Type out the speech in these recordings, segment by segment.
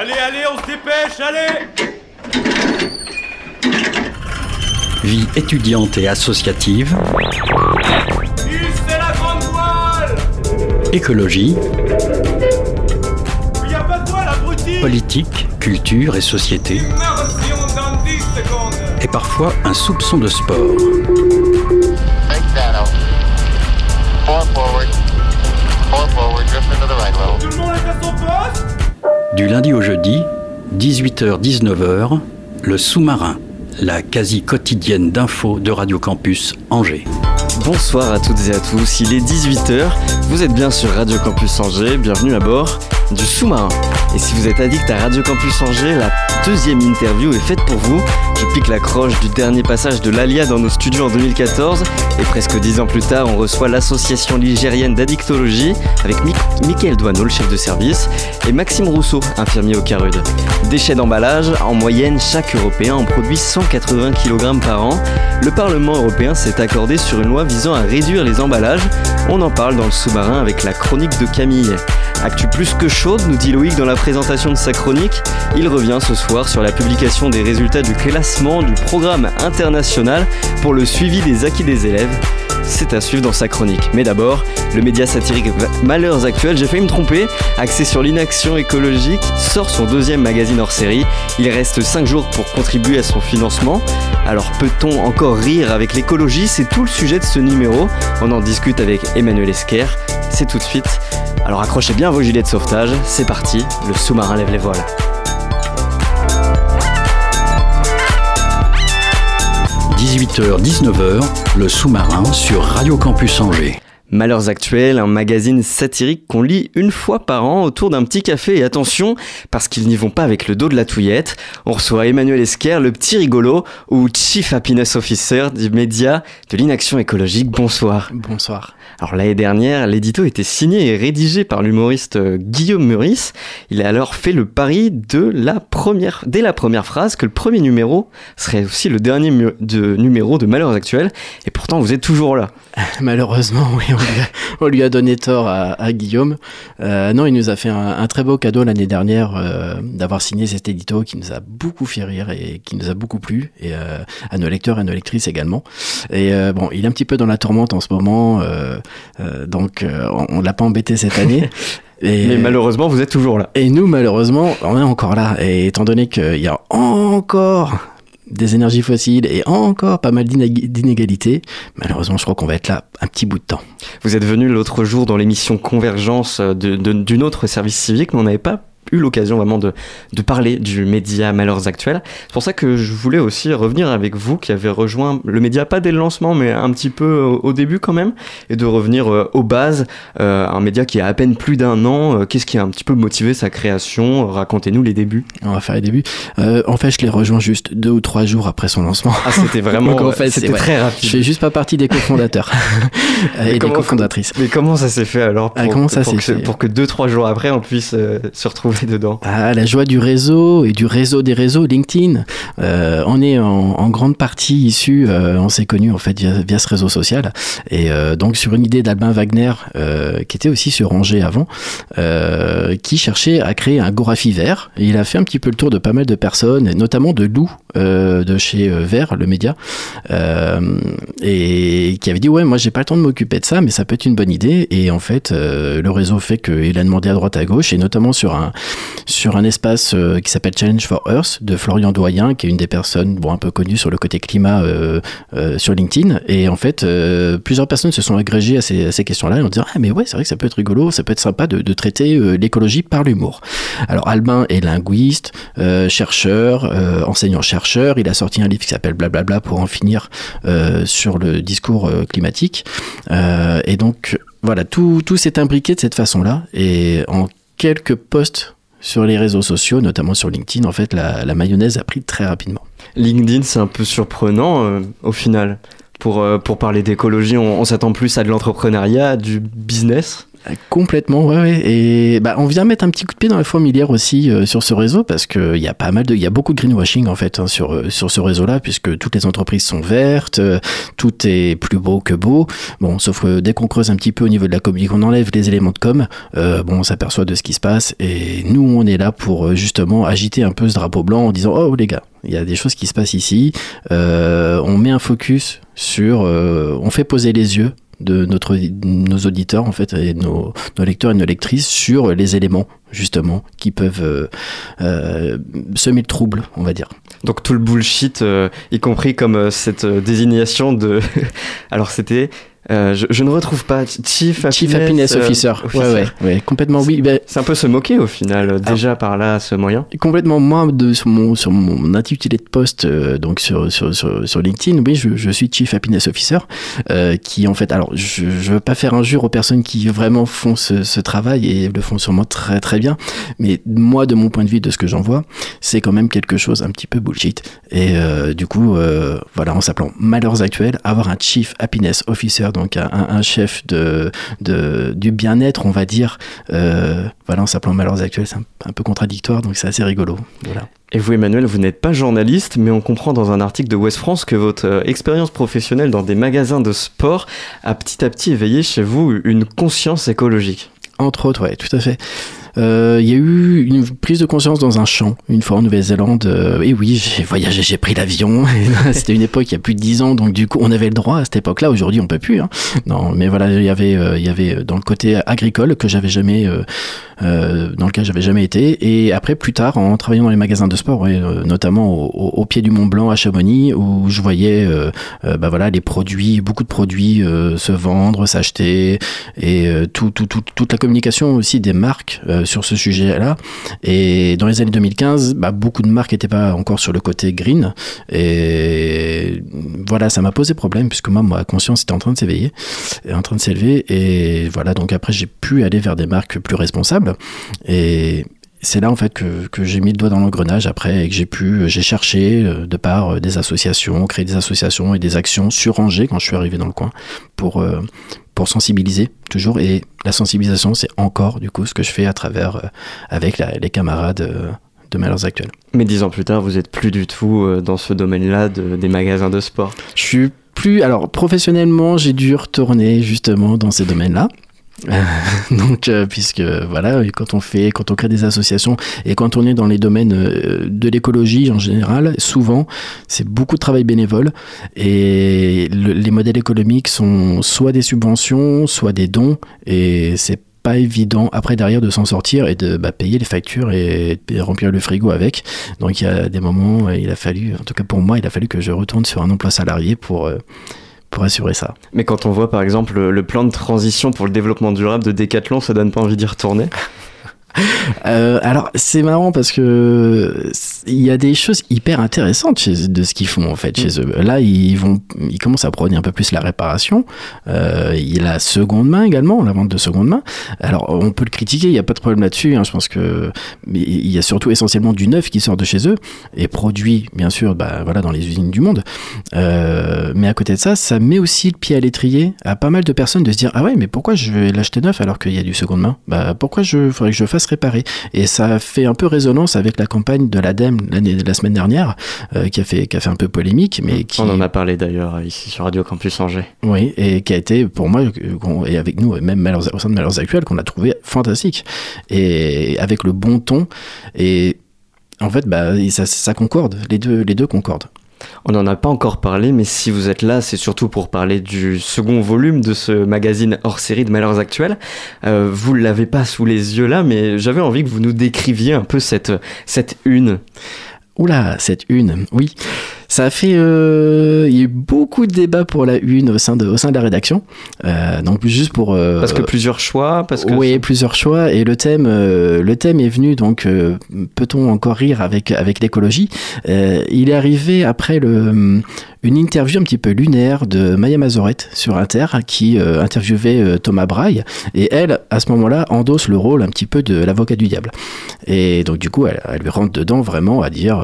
Allez, allez, on se dépêche, allez. Vie étudiante et associative, c'est la grande voile. Écologie, Il y a pas de voile, abruti. Politique, culture et société, Immersion dans 10 secondes. Et parfois un soupçon de sport. Tout le monde est à son poste Du lundi au jeudi, 18h-19h, le sous-marin, la quasi quotidienne d'infos de Radio Campus Angers. Bonsoir à toutes et à tous, il est 18h, vous êtes bien sur Radio Campus Angers, bienvenue à bord du sous-marin. Et si vous êtes addict à Radio Campus Angers, la deuxième interview est faite pour vous. Je pique la croche du dernier passage de l'Alia dans nos studios en 2014 et presque dix ans plus tard, on reçoit l'association ligérienne d'addictologie avec Mi- Mickaël Douaneau, le chef de service, et Maxime Rousseau, infirmier au Carude. Déchets d'emballage, en moyenne, chaque Européen en produit 180 kg par an. Le Parlement européen s'est accordé sur une loi visant à réduire les emballages. On en parle dans le sous-marin avec la chronique de Camille. Actu plus que chaude, nous dit Loïc dans la présentation de sa chronique. Il revient ce soir sur la publication des résultats du classement du programme international pour le suivi des acquis des élèves. C'est à suivre dans sa chronique. Mais d'abord, le média satirique Malheurs Actuels, j'ai failli me tromper, axé sur l'inaction écologique, sort son deuxième magazine hors série. Il reste 5 jours pour contribuer à son financement. Alors peut-on encore rire avec l'écologie? C'est tout le sujet de ce numéro. On en discute avec Emmanuel Esquer. C'est tout de suite. Alors accrochez bien vos gilets de sauvetage. C'est parti, le sous-marin lève les voiles. 18h-19h, le sous-marin sur Radio Campus Angers. Malheurs Actuels, un magazine satirique qu'on lit une fois par an autour d'un petit café. Et attention, parce qu'ils n'y vont pas avec le dos de la touillette. On reçoit Emmanuel Esquer, le petit rigolo, ou Chief Happiness Officer du média de l'inaction écologique. Bonsoir. Bonsoir. Alors l'année dernière, l'édito était signé et rédigé par l'humoriste euh, Guillaume Meurice. Il a alors fait le pari de la première, dès la première phrase que le premier numéro serait aussi le dernier de, numéro de Malheurs Actuels. Et pourtant, vous êtes toujours là. Malheureusement, oui, on lui a, donné tort à, Guillaume. Euh, non, il nous a fait un, très beau cadeau l'année dernière euh, d'avoir signé cet édito qui nous a beaucoup fait rire et qui nous a beaucoup plu, et à nos lecteurs et à nos lectrices également. Et bon, il est un petit peu dans la tourmente en ce moment, donc euh, on, on l'a pas embêté cette année. Et, Mais malheureusement, vous êtes toujours là. Et nous, malheureusement, on est encore là. Et étant donné qu'il y a encore des énergies fossiles et encore pas mal d'inég- d'inégalités, malheureusement, je crois qu'on va être là un petit bout de temps. Vous êtes venu l'autre jour dans l'émission Convergence de- d'une autre service civique, mais on n'avait pas eu l'occasion vraiment de, de parler du média Malheurs Actuels. C'est pour ça que je voulais aussi revenir avec vous qui avez rejoint le média, pas dès le lancement, mais un petit peu au, au début quand même, et de revenir euh, aux bases, euh, un média qui a à peine plus d'un an. Euh, Qu'est-ce qui a un petit peu motivé sa création? Racontez-nous les débuts. On va faire les débuts. Euh, en fait, je l'ai rejoint juste deux ou trois jours après son lancement. Ah, c'était vraiment, Donc, en fait, c'était c'est- ouais. très Je rapide. fais juste pas partie des cofondateurs et des cofondatrices. Mais comment ça s'est fait alors pour, Ah, comment ça pour que, fait pour que deux, trois jours après, on puisse euh, se retrouver dedans Ah, la joie du réseau et du réseau des réseaux LinkedIn. Euh, on est en, grande partie issu, euh, on s'est connu en fait via, ce réseau social. Et euh, donc sur une idée d'Albin Wagner, qui était aussi sur Angers avant, qui cherchait à créer un Gorafi vert. Et il a fait un petit peu le tour de pas mal de personnes, notamment de Lou de chez Vert, le média, et qui avait dit ouais moi j'ai pas le temps de m'occuper de ça, mais ça peut être une bonne idée. Et en fait le réseau fait qu'il a demandé à droite à gauche, et notamment sur un sur un espace euh, qui s'appelle Challenge for Earth de Florian Doyen, qui est une des personnes bon, un peu connues sur le côté climat euh, euh, sur LinkedIn. Et en fait, plusieurs personnes se sont agrégées à ces, questions-là en disant Ah, mais ouais, c'est vrai que ça peut être rigolo, ça peut être sympa de, traiter l'écologie par l'humour. Alors, Albin est linguiste, chercheur, enseignant-chercheur. Il a sorti un livre qui s'appelle Blablabla pour en finir sur le discours climatique. Et donc, voilà, tout, tout s'est imbriqué de cette façon-là. Et en quelques posts sur les réseaux sociaux, notamment sur LinkedIn, en fait, la, mayonnaise a pris très rapidement. LinkedIn, c'est un peu surprenant euh, au final. Pour, euh, pour parler d'écologie, on, on s'attend plus à de l'entrepreneuriat, du business. Complètement, ouais. Et bah, on vient mettre un petit coup de pied dans la fourmilière aussi euh, sur ce réseau parce qu'il y a pas mal de, il y a beaucoup de greenwashing en fait hein, sur euh, sur ce réseau-là puisque toutes les entreprises sont vertes, euh, tout est plus beau que beau. Bon, sauf que dès qu'on creuse un petit peu au niveau de la com, qu'on enlève les éléments de com, bon, on s'aperçoit de ce qui se passe et nous, on est là pour justement agiter un peu ce drapeau blanc en disant oh les gars, il y a des choses qui se passent ici. On met un focus sur, on fait poser les yeux de notre, nos auditeurs en fait et nos, nos lecteurs et nos lectrices sur les éléments justement qui peuvent euh, euh, semer le trouble on va dire Donc tout le bullshit, euh, y compris comme cette désignation de. Alors c'était. Euh, je, je ne retrouve pas Chief Happiness, Chief Happiness euh, Officer, officer. Ouais, ouais, ouais, complètement oui ben, C'est un peu se moquer au final, euh, déjà par là, ce moyen. Complètement. Moi, de, sur, mon, sur mon intitulé de poste, euh, donc sur, sur, sur, sur LinkedIn, oui, je, je suis Chief Happiness Officer, qui en fait, alors, je ne veux pas faire injure aux personnes qui vraiment font ce, ce travail et le font sûrement très très bien, mais moi, de mon point de vue, de ce que j'en vois, c'est quand même quelque chose un petit peu bullshit. Et du coup, voilà, en s'appelant Malheurs Actuels, avoir un Chief Happiness Officer, donc un, chef de, de, du bien-être, on va dire, euh, voilà, en s'appelant Malheurs Actuels, c'est un, un peu contradictoire, donc c'est assez rigolo. Voilà. Et vous, Emmanuel, vous n'êtes pas journaliste, mais on comprend dans un article de West France que votre euh, expérience professionnelle dans des magasins de sport a petit à petit éveillé chez vous une conscience écologique. Entre autres, ouais, tout à fait. Euh, Il y a eu une prise de conscience dans un champ, une fois en Nouvelle-Zélande. Euh, et oui, j'ai voyagé, j'ai pris l'avion. C'était une époque il y a plus de 10 ans, donc du coup, on avait le droit à cette époque-là. Aujourd'hui, on peut plus. Hein. Non, mais voilà, il y avait, euh, il y avait dans le côté agricole que j'avais jamais, euh, euh, dans lequel j'avais jamais été. Et après, plus tard, en travaillant dans les magasins de sport, euh, notamment au, pied du Mont Blanc à Chamonix, où je voyais, euh, euh, bah voilà, les produits, beaucoup de produits euh, se vendre, s'acheter, et euh, tout, tout, tout- toute la communication aussi des marques euh, sur ce sujet-là. Et dans les années 2015, bah, beaucoup de marques n'étaient pas encore sur le côté green. Et voilà, ça m'a posé problème puisque moi, ma conscience était en train de s'éveiller, en train de s'élever. Et voilà, donc après, j'ai pu aller vers des marques plus responsables. Et c'est là en fait que, que j'ai mis le doigt dans l'engrenage après et que j'ai pu, j'ai cherché euh, de par euh, des associations, créer des associations et des actions sur Angers quand je suis arrivé dans le coin pour, euh, pour sensibiliser toujours. Et la sensibilisation, c'est encore du coup ce que je fais à travers, euh, avec la- les camarades euh, de Malheurs Actuels. Mais dix ans plus tard, vous êtes plus du tout euh, dans ce domaine-là de- des magasins de sport. Je suis plus. Alors, professionnellement, j'ai dû retourner justement dans ces domaines-là. Donc, euh, puisque voilà, quand on fait, quand on crée des associations et quand on est dans les domaines euh, de l'écologie en général, souvent c'est beaucoup de travail bénévole et le- les modèles économiques sont soit des subventions, soit des dons et c'est pas évident après derrière de s'en sortir et de bah, payer les factures et, et remplir le frigo avec. Donc il y a des moments, il a fallu, en tout cas pour moi, il a fallu que je retourne sur un emploi salarié pour euh, pour assurer ça. Mais quand on voit par exemple le, plan de transition pour le développement durable de Decathlon, ça donne pas envie d'y retourner. Euh, alors c'est marrant parce que il y a des choses hyper intéressantes chez, de ce qu'ils font en fait chez eux. Là ils vont, ils commencent à prôner un peu plus la réparation. Euh, il y a la seconde main également, la vente de seconde main. Alors on peut le critiquer, il n'y a pas de problème là-dessus. hein. je pense que mais il y a surtout essentiellement du neuf qui sort de chez eux et produit bien sûr, bah, voilà dans les usines du monde. Euh, mais à côté de ça, ça met aussi le pied à l'étrier à pas mal de personnes de se dire ah ouais mais pourquoi je vais l'acheter neuf alors qu'il y a du seconde main? Bah pourquoi je faudrait que je le réparer Et ça fait un peu résonance avec la campagne de l'ADEME l'année la semaine dernière euh, qui a fait qui a fait un peu polémique mais qui On en a parlé d'ailleurs ici sur Radio Campus Angers. oui, et qui a été pour moi, et avec nous, même Malheurs- au sein de Malheurs Actuels, qu'on a trouvé fantastique. Et avec le bon ton. Et en fait, bah, et ça, ça concorde, les deux, les deux concordent. On n'en a pas encore parlé, mais si vous êtes là, c'est surtout pour parler du second volume de ce magazine hors série de Malheurs Actuels. Euh, vous ne l'avez pas sous les yeux là, mais j'avais envie que vous nous décriviez un peu cette, cette une. Oula, cette une, oui. Ça a fait. euh, il y a eu beaucoup de débats pour la une au sein de, au sein de la rédaction. Euh, donc, juste pour. euh, Parce que plusieurs choix, parce que Oui, plusieurs choix. Et le thème, euh, le thème est venu, donc, peut-on encore rire avec, avec l'écologie? Il est arrivé après le, une interview un petit peu lunaire de Maya Mazorette sur Inter, qui interviewait Thomas Braille. Et elle, à ce moment-là, endosse le rôle un petit peu de l'avocat du diable. Et donc, du coup, elle, elle lui rentre dedans vraiment à dire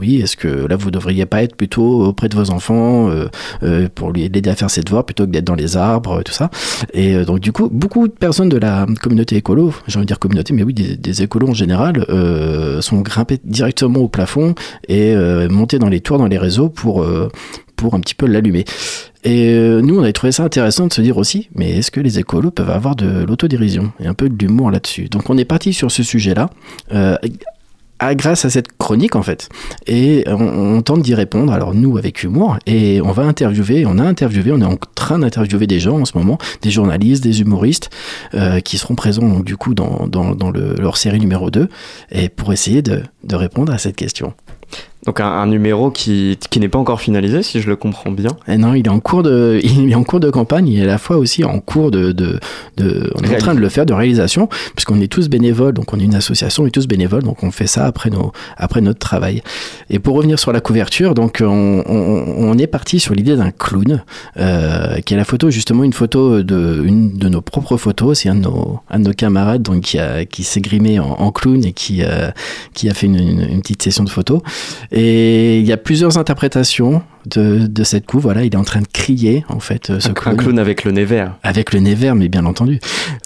oui, est-ce que là, vous devriez pas être plutôt auprès de vos enfants euh, euh, pour lui l'aider à faire ses devoirs plutôt que d'être dans les arbres, euh, tout ça. Et donc du coup, beaucoup de personnes de la communauté écolo, j'ai envie de dire communauté, mais oui, des, écolos en général, sont grimpés directement au plafond et montés dans les tours, dans les réseaux pour pour un petit peu l'allumer. Et nous, on avait trouvé ça intéressant de se dire aussi, mais est-ce que les écolos peuvent avoir de l'autodérision et un peu de l'humour là-dessus? Donc on est parti sur ce sujet-là. À- grâce à cette chronique en fait. Et on, tente d'y répondre alors nous avec humour et on va interviewer on a interviewé on est en train d'interviewer des gens en ce moment des journalistes des humoristes euh, qui seront présents donc, du coup dans, dans, dans le- leur série numéro 2 et pour essayer de répondre à cette question Donc un, un numéro qui, qui n'est pas encore finalisé, si je le comprends bien. Et non, il est en cours de, il est en cours de campagne. Il est à la fois aussi en cours de, de, de on est en train de le faire de réalisation, puisqu'on est tous bénévoles. Donc on est une association, on est tous bénévoles. Donc on fait ça après nos, après notre travail. Et pour revenir sur la couverture, donc on, on, on est parti sur l'idée d'un clown, euh, qui est la photo justement une photo de, une de nos propres photos. C'est un de nos, un de nos camarades donc qui a, qui s'est grimé en, en clown et qui, euh, qui a fait une, une, une petite session de photos. Et il y a plusieurs interprétations de, de cette couve. Voilà, il est en train de crier, en fait, euh, ce Un, clown. un clown avec le nez vert. Avec le nez vert, mais bien entendu.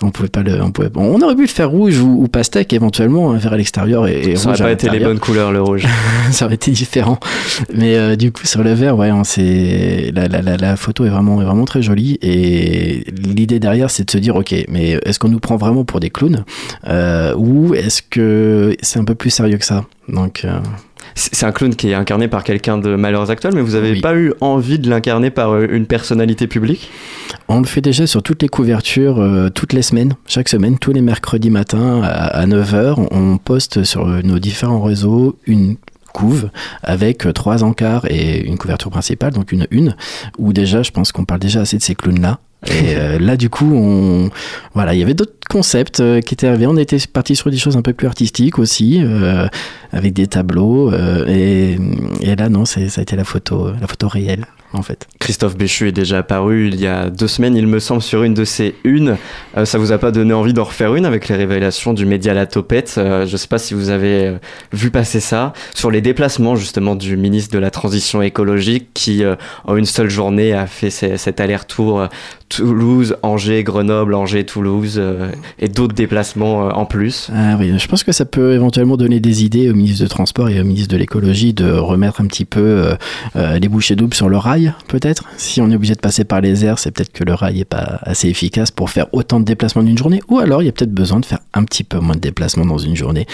On pouvait pas le, on pouvait, on aurait pu le faire rouge ou, ou pastèque éventuellement, hein, vert à l'extérieur et, et Ça n'aurait pas été les bonnes couleurs, le rouge. ça aurait été différent. Mais euh, du coup, sur le vert, ouais, on la, la, la, la photo est vraiment, est vraiment très jolie. Et l'idée derrière, c'est de se dire, ok, mais est-ce qu'on nous prend vraiment pour des clowns? Euh, ou est-ce que c'est un peu plus sérieux que ça? Donc, euh, C'est un clown qui est incarné par quelqu'un de Malheurs Actuels, mais vous avez Oui. pas eu envie de l'incarner par euh, une personnalité publique? On le fait déjà sur toutes les couvertures, euh, toutes les semaines, chaque semaine, tous les mercredis matins à, 9h. On poste sur euh, nos différents réseaux une couve avec trois encarts et une couverture principale, donc une une, où déjà, je pense qu'on parle déjà assez de ces clowns-là. Et euh, là, du coup, voilà, il y avait d'autres concepts euh, qui étaient arrivés. On était parti sur des choses un peu plus artistiques aussi, euh, avec des tableaux. et, et là, non, ça a été la photo, la photo réelle, en fait. Christophe Béchu est déjà apparu il y a deux semaines, il me semble, sur une de ces unes. Euh, ça vous a pas donné envie d'en refaire une avec les révélations du média La Topette? Euh, Je sais pas si vous avez euh, vu passer ça sur les déplacements justement du ministre de la Transition écologique qui, euh, en une seule journée, a fait cet aller-retour euh, Toulouse, Angers, Grenoble, Angers, Toulouse et d'autres déplacements en plus. Ah oui, je pense que ça peut éventuellement donner des idées au ministre de Transport et au ministre de l'Écologie de remettre un petit peu les bouchées doubles sur le rail, peut-être. Si on est obligé de passer par les airs, c'est peut-être que le rail n'est pas assez efficace pour faire autant de déplacements d'une journée, ou alors il y a peut-être besoin de faire un petit peu moins de déplacements dans une journée.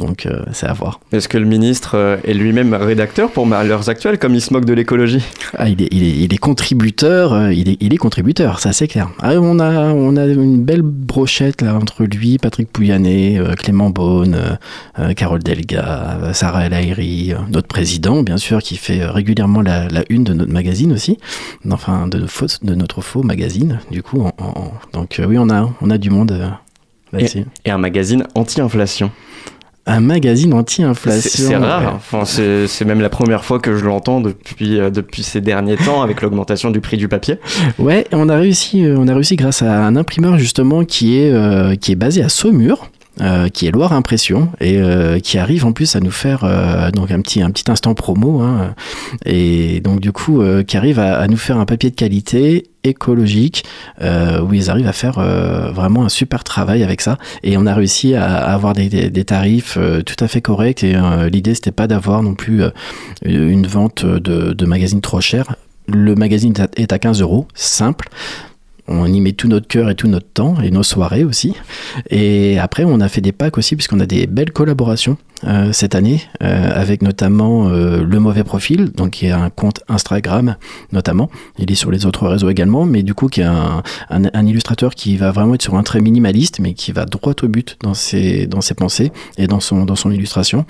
Donc euh, c'est à voir. Est-ce que le ministre euh, est lui-même rédacteur pour Malheurs Actuels comme il se moque de l'écologie? Ah, il, est, il, est, il est contributeur, euh, il est, il est contributeur, ça c'est clair. Ah, on, a, on a une belle brochette là entre lui, Patrick Pouyanné, euh, Clément Beaune, euh, Carole Delga, Sarah El Haïry, notre président bien sûr qui fait régulièrement la, la une de notre magazine aussi, enfin de, faux, de notre faux magazine du coup. en- en- donc oui on a, on a du monde euh, là-dessus. et un magazine anti-inflation Un magazine anti-inflation. c'est rare, ouais. hein. enfin, c'est même la première fois que je l'entends depuis, euh, depuis ces derniers temps avec l'augmentation du prix du papier. Ouais, on a réussi, euh, on a réussi grâce à un imprimeur justement qui est euh, qui est basé à Saumur. euh, qui est Loire Impression et euh, qui arrive en plus à nous faire euh, donc un petit un petit instant promo hein, et donc du coup qui arrive à, à nous faire un papier de qualité écologique euh, où ils arrivent à faire euh, vraiment un super travail avec ça et on a réussi à, avoir des, tarifs euh, tout à fait corrects et l'idée c'était pas d'avoir non plus une vente de, de magazines trop chers le magazine est à 15 euros, simple. On y met tout notre cœur et tout notre temps, et nos soirées aussi. Et après, on a fait des packs aussi, puisqu'on a des belles collaborations euh, cette année, euh, avec notamment euh, Le Mauvais Profil, donc qui est un compte Instagram notamment. Il est sur les autres réseaux également, mais du coup, qui est un, un, illustrateur qui va vraiment être sur un trait minimaliste, mais qui va droit au but dans ses, dans ses pensées et dans son, dans son illustration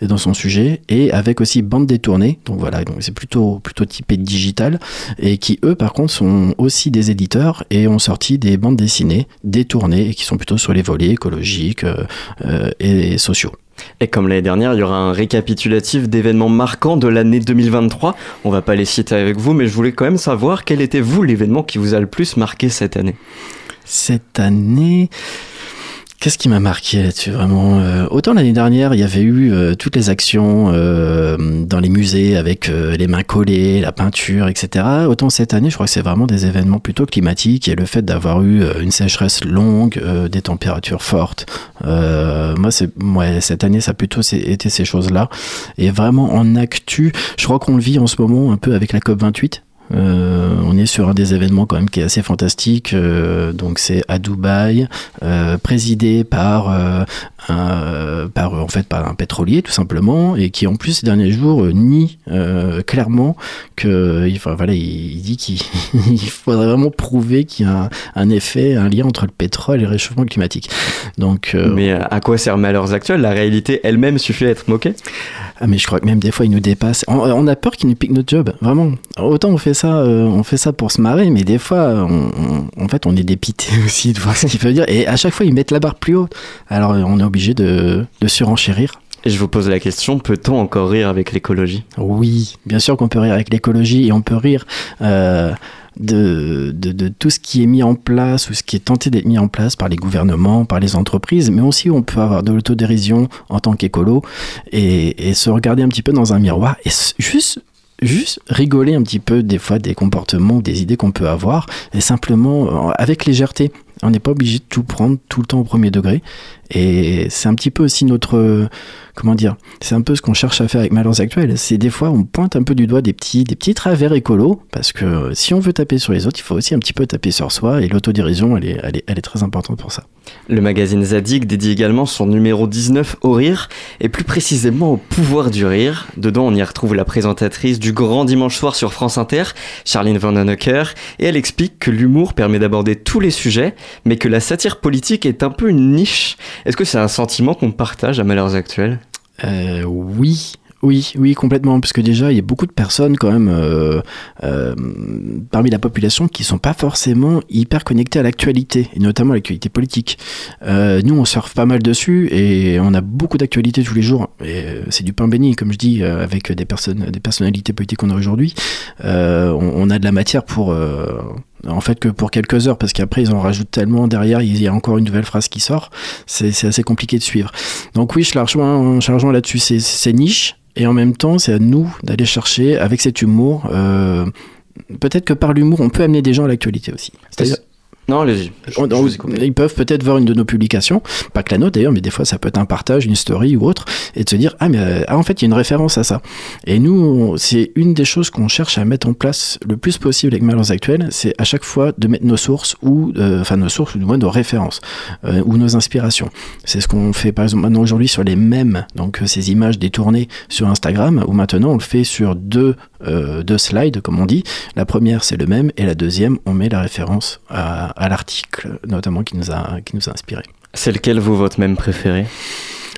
et dans son sujet, et avec aussi bande détournée. Donc voilà, donc c'est plutôt, plutôt typé digital et qui eux par contre sont aussi des éditeurs et ont sorti des bandes dessinées détournées et qui sont plutôt sur les volets écologiques et sociaux. Et comme l'année dernière, il y aura un récapitulatif d'événements marquants de l'année 2023. On va pas les citer avec vous, mais je voulais quand même savoir quel était vous l'événement qui vous a le plus marqué cette année? Cette année, Qu'est-ce qui m'a marqué là-dessus vraiment Euh, Autant l'année dernière, il y avait eu euh, toutes les actions euh, dans les musées avec les mains collées, la peinture, etc. Autant cette année, je crois que c'est vraiment des événements plutôt climatiques et le fait d'avoir eu une sécheresse longue, des températures fortes. Moi, c'est ouais, cette année, ça a plutôt été ces choses-là. Et vraiment en actu, je crois qu'on le vit en ce moment un peu avec la COP 28. Euh, on est sur un des événements quand même qui est assez fantastique. Euh, donc c'est à Dubaï, euh, présidé par, euh, par en fait par un pétrolier tout simplement, et qui en plus ces derniers jours euh, nie euh, clairement que, enfin voilà, il, il dit qu'il il faudrait vraiment prouver qu'il y a un, un effet, un lien entre le pétrole et le réchauffement climatique. Donc Mais à quoi sert Malheurs Actuels? La réalité elle-même suffit à être moquée? Ah mais je crois que même des fois ils nous dépassent. On, on a peur qu'ils nous piquent notre job, vraiment. Autant on fait ça, on fait ça pour se marrer, mais des fois, on, on- en fait, on est dépité aussi de voir ce qu'il veut dire. Et à chaque fois, ils mettent la barre plus haut. Alors on est obligé de, de surenchérir. Et je vous pose la question, peut-on encore rire avec l'écologie? Oui, bien sûr qu'on peut rire avec l'écologie et on peut rire euh, de, de, de tout ce qui est mis en place ou ce qui est tenté d'être mis en place par les gouvernements, par les entreprises, mais aussi on peut avoir de l'autodérision en tant qu'écolo et, et se regarder un petit peu dans un miroir et juste juste rigoler un petit peu des fois des comportements des idées qu'on peut avoir et simplement euh, avec légèreté. On n'est pas obligé de tout prendre tout le temps au premier degré. Et c'est un petit peu aussi notre comment dire c'est un peu ce qu'on cherche à faire avec Malheurs Actuels. C'est des fois, on pointe un peu du doigt des petits, des petits travers écolos, parce que euh, si on veut taper sur les autres, il faut aussi un petit peu taper sur soi, et l'autodérision, elle est, elle, est, elle très importante pour ça. Le magazine Zadig dédie également son numéro 19 au rire, et plus précisément au pouvoir du rire. Dedans, on y retrouve la présentatrice du Grand Dimanche Soir sur France Inter, Charline Vanhoenacker, et elle explique que l'humour permet d'aborder tous les sujets, mais que la satire politique est un peu une niche. Est-ce que c'est un sentiment qu'on partage à Malheurs Actuels? Euh, oui. Oui, oui, complètement, parce que déjà, il y a beaucoup de personnes quand même euh, euh, parmi la population qui sont pas forcément hyper connectées à l'actualité, et notamment à l'actualité politique. Euh, nous, on surfe pas mal dessus et on a beaucoup d'actualités tous les jours. Et c'est du pain béni, comme je dis, euh, avec des personnes, des personnalités politiques qu'on a aujourd'hui. Euh, on, on a de la matière pour euh, en fait que pour quelques heures parce qu'après ils en rajoutent tellement derrière il y a encore une nouvelle phrase qui sort c'est assez compliqué de suivre. Donc oui je la rejoins, la rejoins là-dessus. C'est niche et en même temps c'est à nous d'aller chercher avec cet humour euh, peut-être que par l'humour on peut amener des gens à l'actualité aussi Non, allez-y. Je- on- ils peuvent peut-être voir une de nos publications, pas que la nôtre d'ailleurs, mais des fois ça peut être un partage, une story ou autre, et de se dire ah mais euh, ah, en fait il y a une référence à ça. Et nous c'est une des choses qu'on cherche à mettre en place le plus possible avec Malheurs Actuels, c'est à chaque fois de mettre nos sources ou euh, enfin nos sources ou du moins nos références euh, ou nos inspirations. C'est ce qu'on fait par exemple maintenant aujourd'hui sur les mèmes, donc euh, ces images détournées sur Instagram, ou maintenant on le fait sur deux euh, deux slides comme on dit. La première c'est le même et la deuxième on met la référence à, à l'article notamment qui nous a qui nous a inspiré. C'est lequel vous, votre même préféré?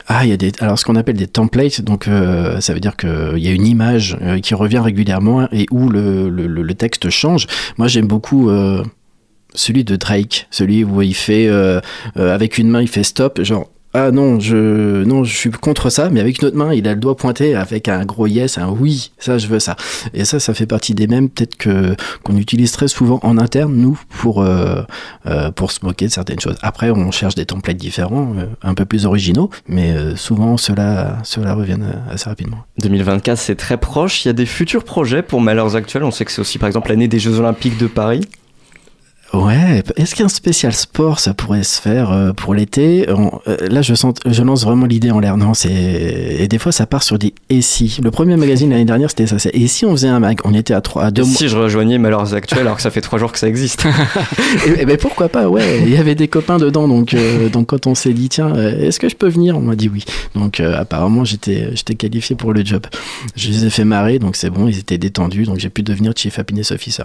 Ah, il y a des, alors ce qu'on appelle des templates, donc euh, ça veut dire qu'il y a une image euh, qui revient régulièrement et où le, le, texte change. Moi, j'aime beaucoup euh, celui de Drake, celui où il fait euh, euh, avec une main, il fait stop, genre. Ah non, je non, je suis contre ça, mais avec une autre main, il a le doigt pointé avec un gros yes, un oui, ça je veux ça. Et ça, ça fait partie des mêmes peut-être que qu'on utilise très souvent en interne nous pour euh, euh, pour se moquer de certaines choses. Après, on cherche des templates différents, euh, un peu plus originaux, mais euh, souvent ceux-là reviennent euh, assez rapidement. 2024, c'est très proche. Il y a des futurs projets pour Malheurs Actuels. On sait que c'est aussi, par exemple, l'année des Jeux Olympiques de Paris. Ouais, est-ce qu'un spécial sport ça pourrait se faire euh, pour l'été? Euh, Là, je sens, je lance vraiment l'idée en l'air. Non, c'est et des fois ça part sur des et si. Le premier magazine l'année dernière c'était ça. c'est Et si on faisait un mag On était à trois, à deux Et mois. si je rejoignais Malheurs Actuels alors que ça fait trois jours que ça existe Et, et ben pourquoi pas Ouais, il y avait des copains dedans. Donc, euh, donc quand on s'est dit tiens, est-ce que je peux venir? On m'a dit oui. Donc euh, apparemment j'étais j'étais qualifié pour le job. Je les ai fait marrer, donc c'est bon. Ils étaient détendus, donc j'ai pu devenir chief happiness officer.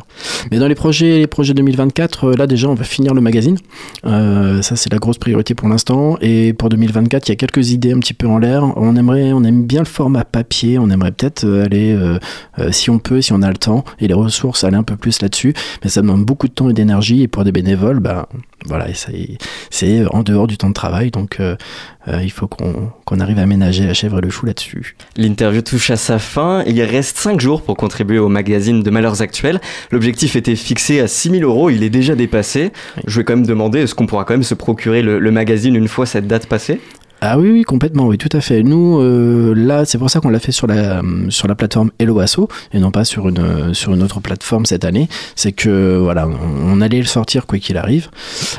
Mais dans les projets, les projets 2024, euh, là déjà on va finir le magazine. Euh, ça c'est la grosse priorité pour l'instant. Et pour 2024, il y a quelques idées un petit peu en l'air. On aimerait, on aime bien le format papier. On aimerait peut-être euh, aller, si on peut, si on a le temps et les ressources, aller un peu plus là-dessus. Mais ça demande beaucoup de temps et d'énergie. Et pour des bénévoles, bah, Voilà, c'est en dehors du temps de travail, donc euh, euh, il faut qu'on arrive à ménager la chèvre et le chou là-dessus. L'interview touche à sa fin. Il reste 5 jours pour contribuer au magazine de Malheurs Actuels. L'objectif était fixé à 6000 euros, il est déjà dépassé. Je vais quand même demander, est-ce qu'on pourra quand même se procurer le, le magazine une fois cette date passée? Ah oui, oui, complètement, oui, tout à fait. Nous, euh, là, c'est pour ça qu'on l'a fait sur la, sur la plateforme Hello Asso et non pas sur une, sur une autre plateforme cette année. C'est que, voilà, on, allait le sortir quoi qu'il arrive.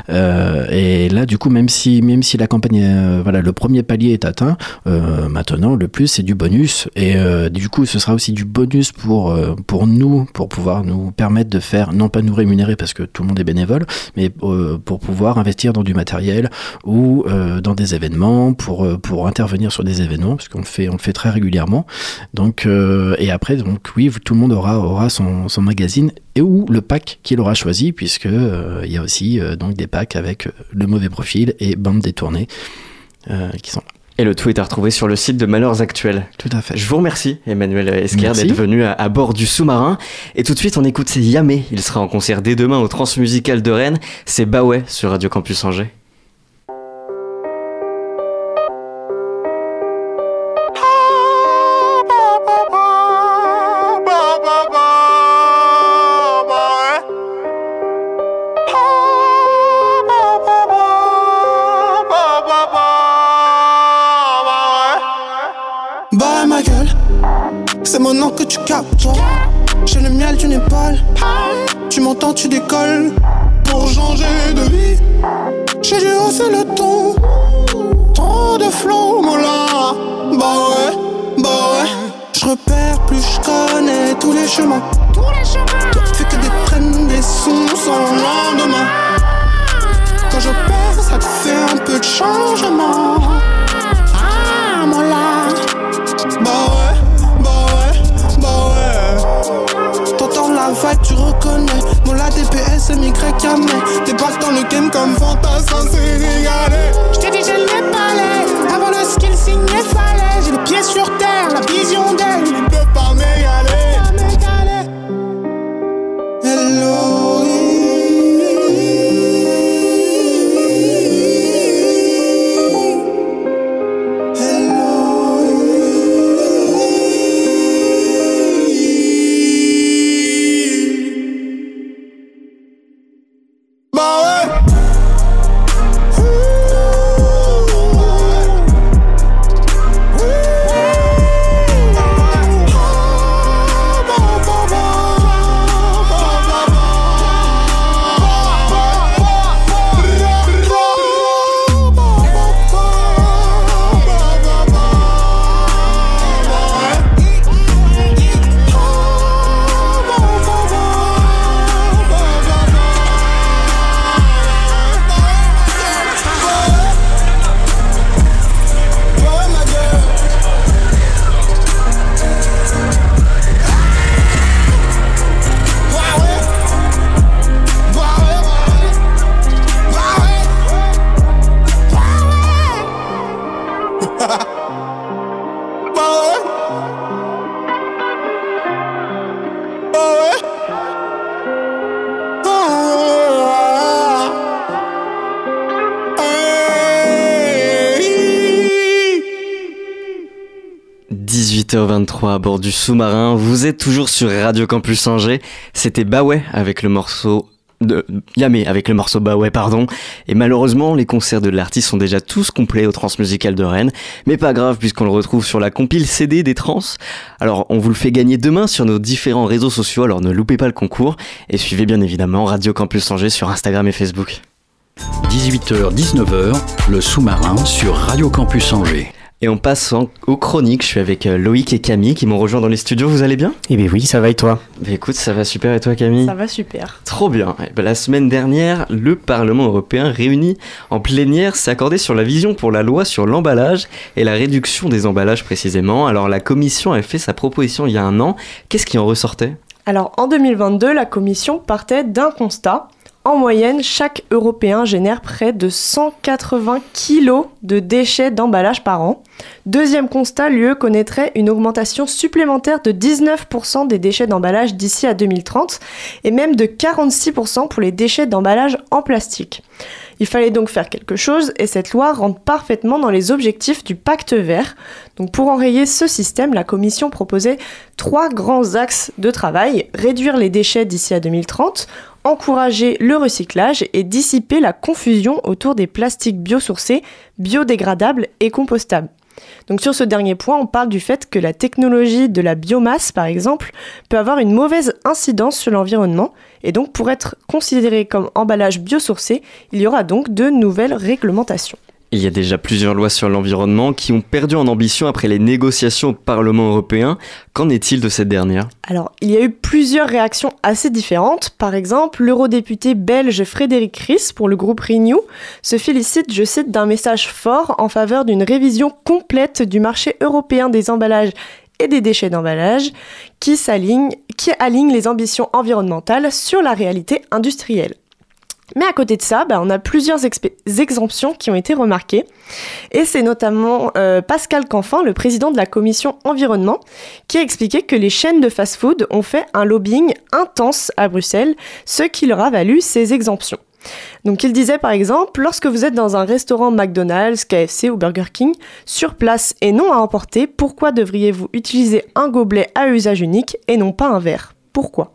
Euh, et là, du coup, même si, même si la campagne, euh, voilà, le premier palier est atteint, euh, maintenant, le plus, c'est du bonus. Et euh, du coup, ce sera aussi du bonus pour, euh, pour nous, pour pouvoir nous permettre de faire, non pas nous rémunérer parce que tout le monde est bénévole, mais euh, pour pouvoir investir dans du matériel ou euh, dans des événements, pour, euh, pour intervenir sur des événements, parce qu'on le fait, on le fait très régulièrement. Donc, euh, et après, donc oui, tout le monde aura, aura son, son magazine et ou le pack qu'il aura choisi, puisque euh, il y a aussi euh, donc des packs avec le mauvais profil et bande détournée qui sont là. Et le tout est à retrouver sur le site de Malheurs Actuels. Tout à fait. Je vous remercie, Emmanuel Esquer, d'être venu à, à bord du sous-marin. Et tout de suite, on écoute Yamé. Il sera en concert dès demain au Transmusical de Rennes. C'est Baway sur Radio Campus Angers. Changement. Ah, mon là. Bah ouais, bah ouais, bah ouais. T'entends la vague, tu reconnais. Mon la DPS, MY Yamé. Débarque dans le game comme fantassin sénégalais. J't'ai dit, j'ai les palais. Avant le skill signé, fallait. J'ai les pieds sur terre, la vision d'elle. Ils peuvent pas m'égaler. 18h23 à bord du sous-marin. Vous êtes toujours sur Radio Campus Angers. C'était Baway avec le morceau de Yamé avec le morceau Baway, pardon. Et malheureusement, les concerts de l'artiste sont déjà tous complets au Transmusical de Rennes. Mais pas grave, puisqu'on le retrouve sur la compile CD des Trans. Alors, on vous le fait gagner demain sur nos différents réseaux sociaux, alors ne loupez pas le concours. Et suivez bien évidemment Radio Campus Angers sur Instagram et Facebook. 18h-19h, le sous-marin sur Radio Campus Angers. Et on passe en- aux chroniques. Je suis avec euh, Loïc et Camille qui m'ont rejoint dans les studios. Vous allez bien? Eh bien oui, ça va et toi? Bah écoute, ça va super. Et toi, Camille? Ça va super. Trop bien. Eh ben, la semaine dernière, le Parlement européen réuni en plénière s'est accordé sur la vision pour la loi sur l'emballage et la réduction des emballages précisément. Alors la Commission a fait sa proposition il y a un an. Qu'est-ce qui en ressortait? Alors en 2022, la Commission partait d'un constat. En moyenne, chaque Européen génère près de 180 kilos de déchets d'emballage par an. Deuxième constat, l'UE connaîtrait une augmentation supplémentaire de 19% des déchets d'emballage d'ici à 2030 et même de 46% pour les déchets d'emballage en plastique. Il fallait donc faire quelque chose et cette loi rentre parfaitement dans les objectifs du pacte vert. Donc pour enrayer ce système, la Commission proposait trois grands axes de travail. Réduire les déchets d'ici à 2030, encourager le recyclage et dissiper la confusion autour des plastiques biosourcés, biodégradables et compostables. Sur ce dernier point, on parle du fait que la technologie de la biomasse, par exemple, peut avoir une mauvaise incidence sur l'environnement, et donc pour être considéré comme emballage biosourcé, il y aura donc de nouvelles réglementations. Il y a déjà plusieurs lois sur l'environnement qui ont perdu en ambition après les négociations au Parlement européen. Qu'en est-il de cette dernière? Alors, il y a eu plusieurs réactions assez différentes. Par exemple, l'eurodéputé belge Frédéric Ries pour le groupe Renew se félicite, je cite, d'un message fort en faveur d'une révision complète du marché européen des emballages et des déchets d'emballage qui, qui aligne les ambitions environnementales sur la réalité industrielle. Mais à côté de ça, bah, on a plusieurs exemptions qui ont été remarquées. Et c'est notamment euh, Pascal Canfin, le président de la commission environnement, qui a expliqué que les chaînes de fast-food ont fait un lobbying intense à Bruxelles, ce qui leur a valu ces exemptions. Donc il disait par exemple, lorsque vous êtes dans un restaurant McDonald's, KFC ou Burger King, sur place et non à emporter, pourquoi devriez-vous utiliser un gobelet à usage unique et non pas un verre? Pourquoi?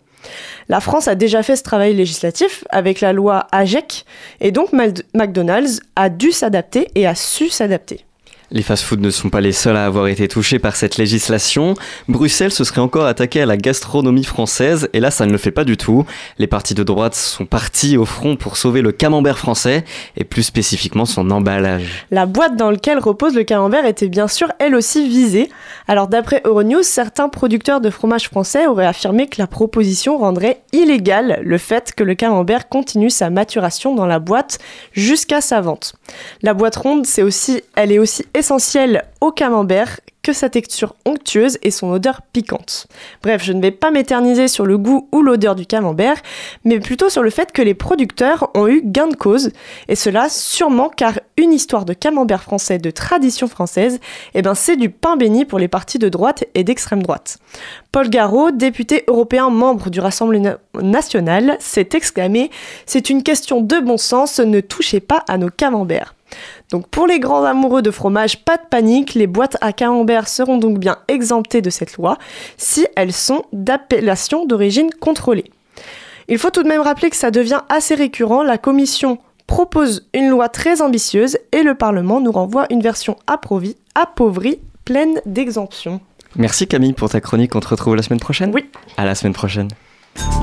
La France a déjà fait ce travail législatif avec la loi AGEC et donc McDonald's a dû s'adapter et a su s'adapter. Les fast-foods ne sont pas les seuls à avoir été touchés par cette législation. Bruxelles se serait encore attaqué à la gastronomie française, et là ça ne le fait pas du tout. Les partis de droite sont partis au front pour sauver le camembert français, et plus spécifiquement son emballage. La boîte dans laquelle repose le camembert était bien sûr elle aussi visée. Alors d'après Euronews, certains producteurs de fromage français auraient affirmé que la proposition rendrait illégal le fait que le camembert continue sa maturation dans la boîte jusqu'à sa vente. La boîte ronde, c'est aussi, elle est aussi essentiel au camembert que sa texture onctueuse et son odeur piquante. Bref, je ne vais pas m'éterniser sur le goût ou l'odeur du camembert, mais plutôt sur le fait que les producteurs ont eu gain de cause, et cela sûrement car une histoire de camembert français de tradition française, eh ben c'est du pain béni pour les partis de droite et d'extrême droite. Paul Garot, député européen membre du Rassemblement national, s'est exclamé C'est une question de bon sens, ne touchez pas à nos camemberts. Donc pour les grands amoureux de fromage, pas de panique, les boîtes à camembert seront donc bien exemptées de cette loi si elles sont d'appellation d'origine contrôlée. Il faut tout de même rappeler que ça devient assez récurrent, la Commission propose une loi très ambitieuse et le Parlement nous renvoie une version appauvrie, appauvrie pleine d'exemptions. Merci Camille pour ta chronique, on te retrouve la semaine prochaine Oui. À la semaine prochaine.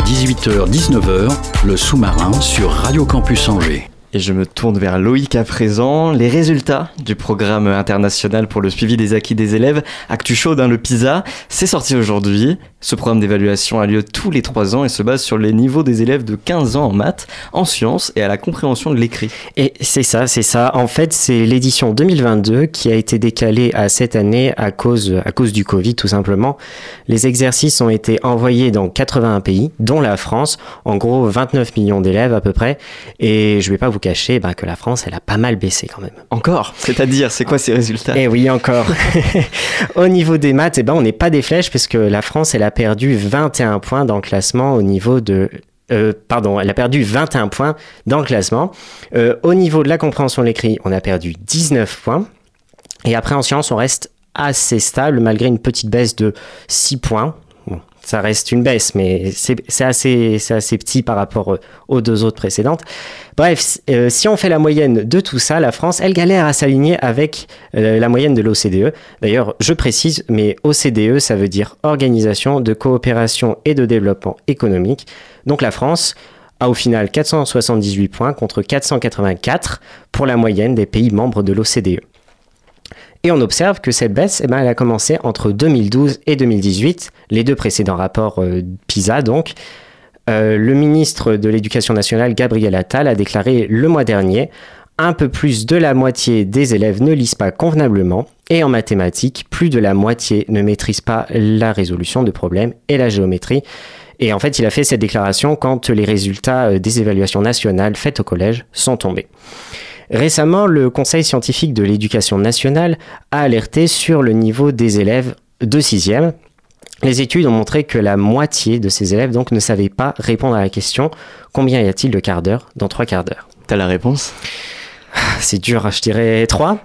18h-19h, le sous-marin sur Radio Campus Angers. Et je me tourne vers Loïc à présent. Les résultats du programme international pour le suivi des acquis des élèves, Actu Chaud dans le PISA, c'est sorti aujourd'hui. Ce programme d'évaluation a lieu tous les trois ans et se base sur les niveaux des élèves de 15 ans en maths, en sciences et à la compréhension de l'écrit. Et c'est ça, c'est ça. En fait, c'est l'édition 2022 qui a été décalée à cette année à cause, à cause du Covid, tout simplement. Les exercices ont été envoyés dans 81 pays, dont la France, en gros 29 millions d'élèves à peu près. Et je vais pas vous cacher ben, que la France, elle a pas mal baissé quand même. Encore? C'est-à-dire, c'est quoi ces résultats? Eh oui, encore. au niveau des maths, eh ben, on n'est pas des flèches parce que la France, elle a perdu 21 points dans le classement au niveau de euh, pardon, elle a perdu 21 points dans le classement. Euh, au niveau de la compréhension de l'écrit, on a perdu 19 points. Et après, en sciences, on reste assez stable malgré une petite baisse de 6 points ça reste une baisse, mais c'est assez, petit par rapport euh, aux deux autres précédentes. Bref, euh, si on fait la moyenne de tout ça, la France, elle galère à s'aligner avec euh, la moyenne de l'OCDE. D'ailleurs, je précise, mais OCDE, ça veut dire Organisation de coopération et de développement économique. Donc la France a au final 478 points contre 484 pour la moyenne des pays membres de l'OCDE. Et on observe que cette baisse, eh ben, elle a commencé entre 2012 et 2018, les deux précédents rapports euh, PISA donc. Euh, le ministre de l'Éducation nationale, Gabriel Attal, a déclaré le mois dernier un peu plus de la moitié des élèves ne lisent pas convenablement et en mathématiques, plus de la moitié ne maîtrise pas la résolution de problèmes et la géométrie. Et en fait, il a fait cette déclaration quand les résultats euh, des évaluations nationales faites au collège sont tombés. Récemment, le Conseil scientifique de l'éducation nationale a alerté sur le niveau des élèves de 6e. Les études ont montré que la moitié de ces élèves donc ne savaient pas répondre à la question combien y a-t-il de quart d'heure dans trois quarts d'heure T'as la réponse? C'est dur, je dirais 3.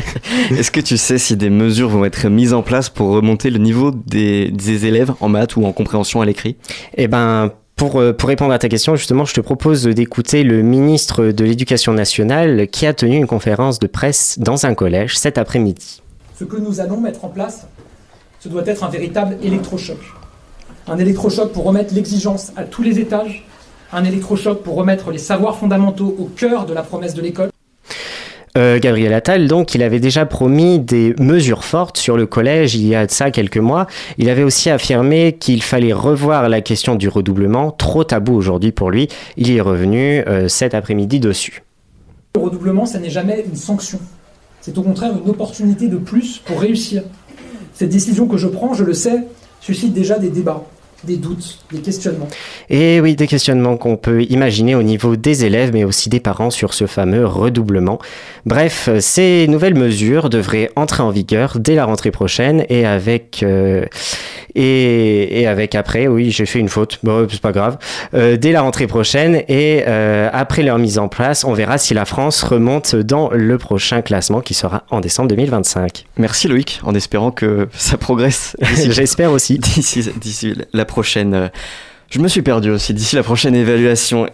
Est-ce que tu sais si des mesures vont être mises en place pour remonter le niveau des, des élèves en maths ou en compréhension à l'écrit? Eh ben, pour, euh, pour, répondre à ta question, justement, je te propose d'écouter le ministre de l'Éducation nationale qui a tenu une conférence de presse dans un collège cet après-midi. Ce que nous allons mettre en place, ce doit être un véritable électrochoc. Un électrochoc pour remettre l'exigence à tous les étages, un électrochoc pour remettre les savoirs fondamentaux au cœur de la promesse de l'école. Euh, Gabriel Attal, donc, il avait déjà promis des mesures fortes sur le collège il y a de ça quelques mois. Il avait aussi affirmé qu'il fallait revoir la question du redoublement, trop tabou aujourd'hui pour lui. Il y est revenu euh, cet après-midi dessus. Le redoublement, ça n'est jamais une sanction. C'est au contraire une opportunité de plus pour réussir. Cette décision que je prends, je le sais, suscite déjà des débats des doutes, des questionnements. Et oui, des questionnements qu'on peut imaginer au niveau des élèves, mais aussi des parents sur ce fameux redoublement. Bref, ces nouvelles mesures devraient entrer en vigueur dès la rentrée prochaine et avec euh, et, et, avec après, oui, j'ai fait une faute, bon, c'est pas grave, euh, dès la rentrée prochaine et euh, après leur mise en place, on verra si la France remonte dans le prochain classement qui sera en décembre 2025. Merci Loïc, en espérant que ça progresse. J'espère aussi. D'ici la prochaine. Euh, je me suis perdu aussi. D'ici la prochaine évaluation.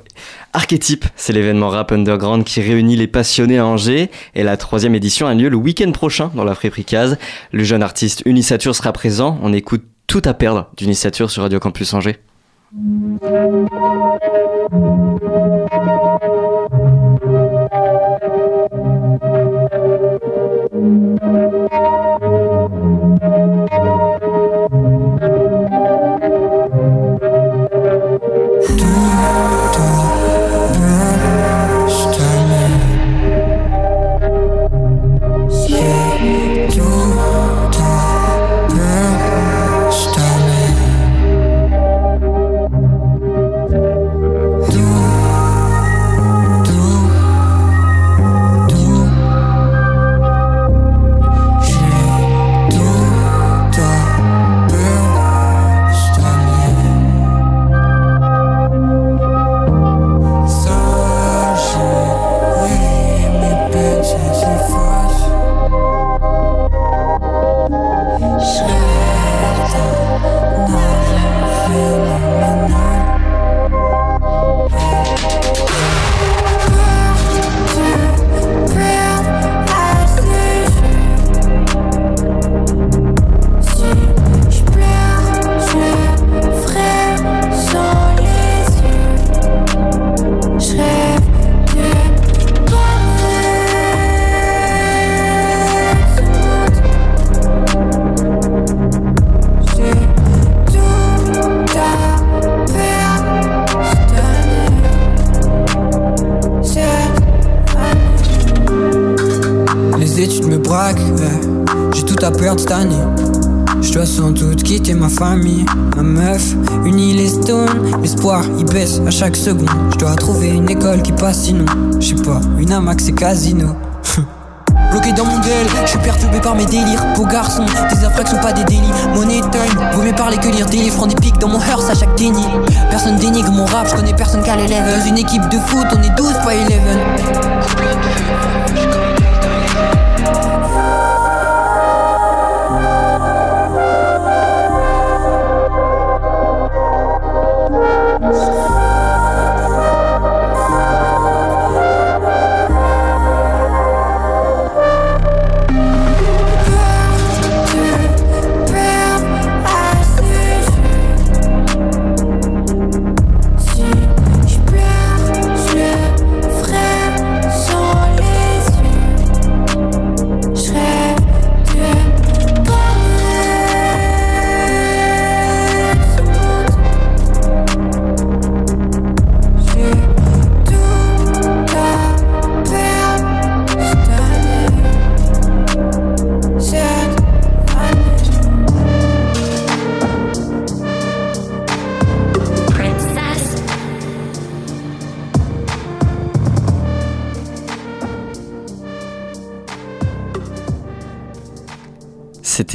Archétype, c'est l'événement rap underground qui réunit les passionnés à Angers. Et la troisième édition a lieu le week-end prochain dans la Frépricase. Le jeune artiste Unisature sera présent. On écoute tout à perdre d'Unisature sur Radio Campus Angers. À chaque seconde. Je dois trouver une école qui passe sinon. Je sais pas, une amax et casino. Bloqué dans mon gueule, je suis perturbé par mes délires. Beau garçon, tes infractions pas des délits. Money time, vaut mieux parler que lire des livres. Des pics dans mon hearse à chaque déni. Personne dénigre mon rap, je connais personne qu'à l'élève. Une équipe de foot, on est 12 pas 11.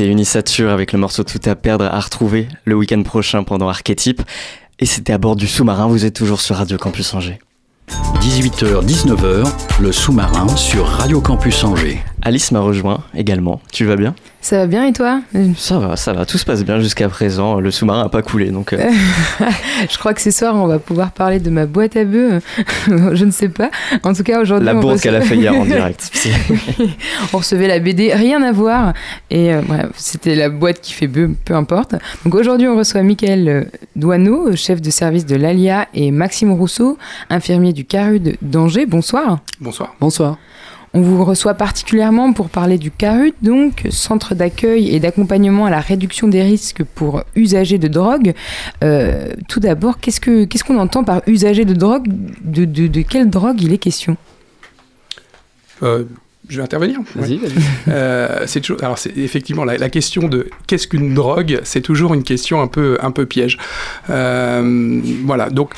C'était Unisature avec le morceau Tout à perdre à retrouver le week-end prochain pendant Archétype. Et c'était à bord du sous-marin, vous êtes toujours sur Radio Campus Angers. 18h-19h, le sous-marin sur Radio Campus Angers. Alice m'a rejoint également. Tu vas bien? Ça va bien et toi? Ça va, ça va. Tout se passe bien jusqu'à présent. Le sous-marin n'a pas coulé, donc. euh, Je crois que ce soir, on va pouvoir parler de ma boîte à bœufs. Je ne sais pas. En tout cas, aujourd'hui, la reçoit- qu'elle a fait hier en direct. on recevait la BD, rien à voir. Et euh, bref, c'était la boîte qui fait bœuf, peu importe. Donc aujourd'hui, on reçoit Michael euh, Douaneau, chef de service de l'ALIA, et Maxime Rousseau, infirmier du CARUD d'Angers. Bonsoir. Bonsoir. Bonsoir. On vous reçoit particulièrement pour parler du CARUD, donc centre d'accueil et d'accompagnement à la réduction des risques pour usagers de drogue. Euh, tout d'abord, qu'est-ce que qu'est-ce qu'on entend par usager de drogue? De, de, de quelle drogue il est question? Euh, je vais intervenir? Vas-y, Ouais. Euh, c'est toujours. Alors, c'est effectivement la, la question de qu'est-ce qu'une drogue, c'est toujours une question un peu, un peu piège. Euh, voilà. Donc.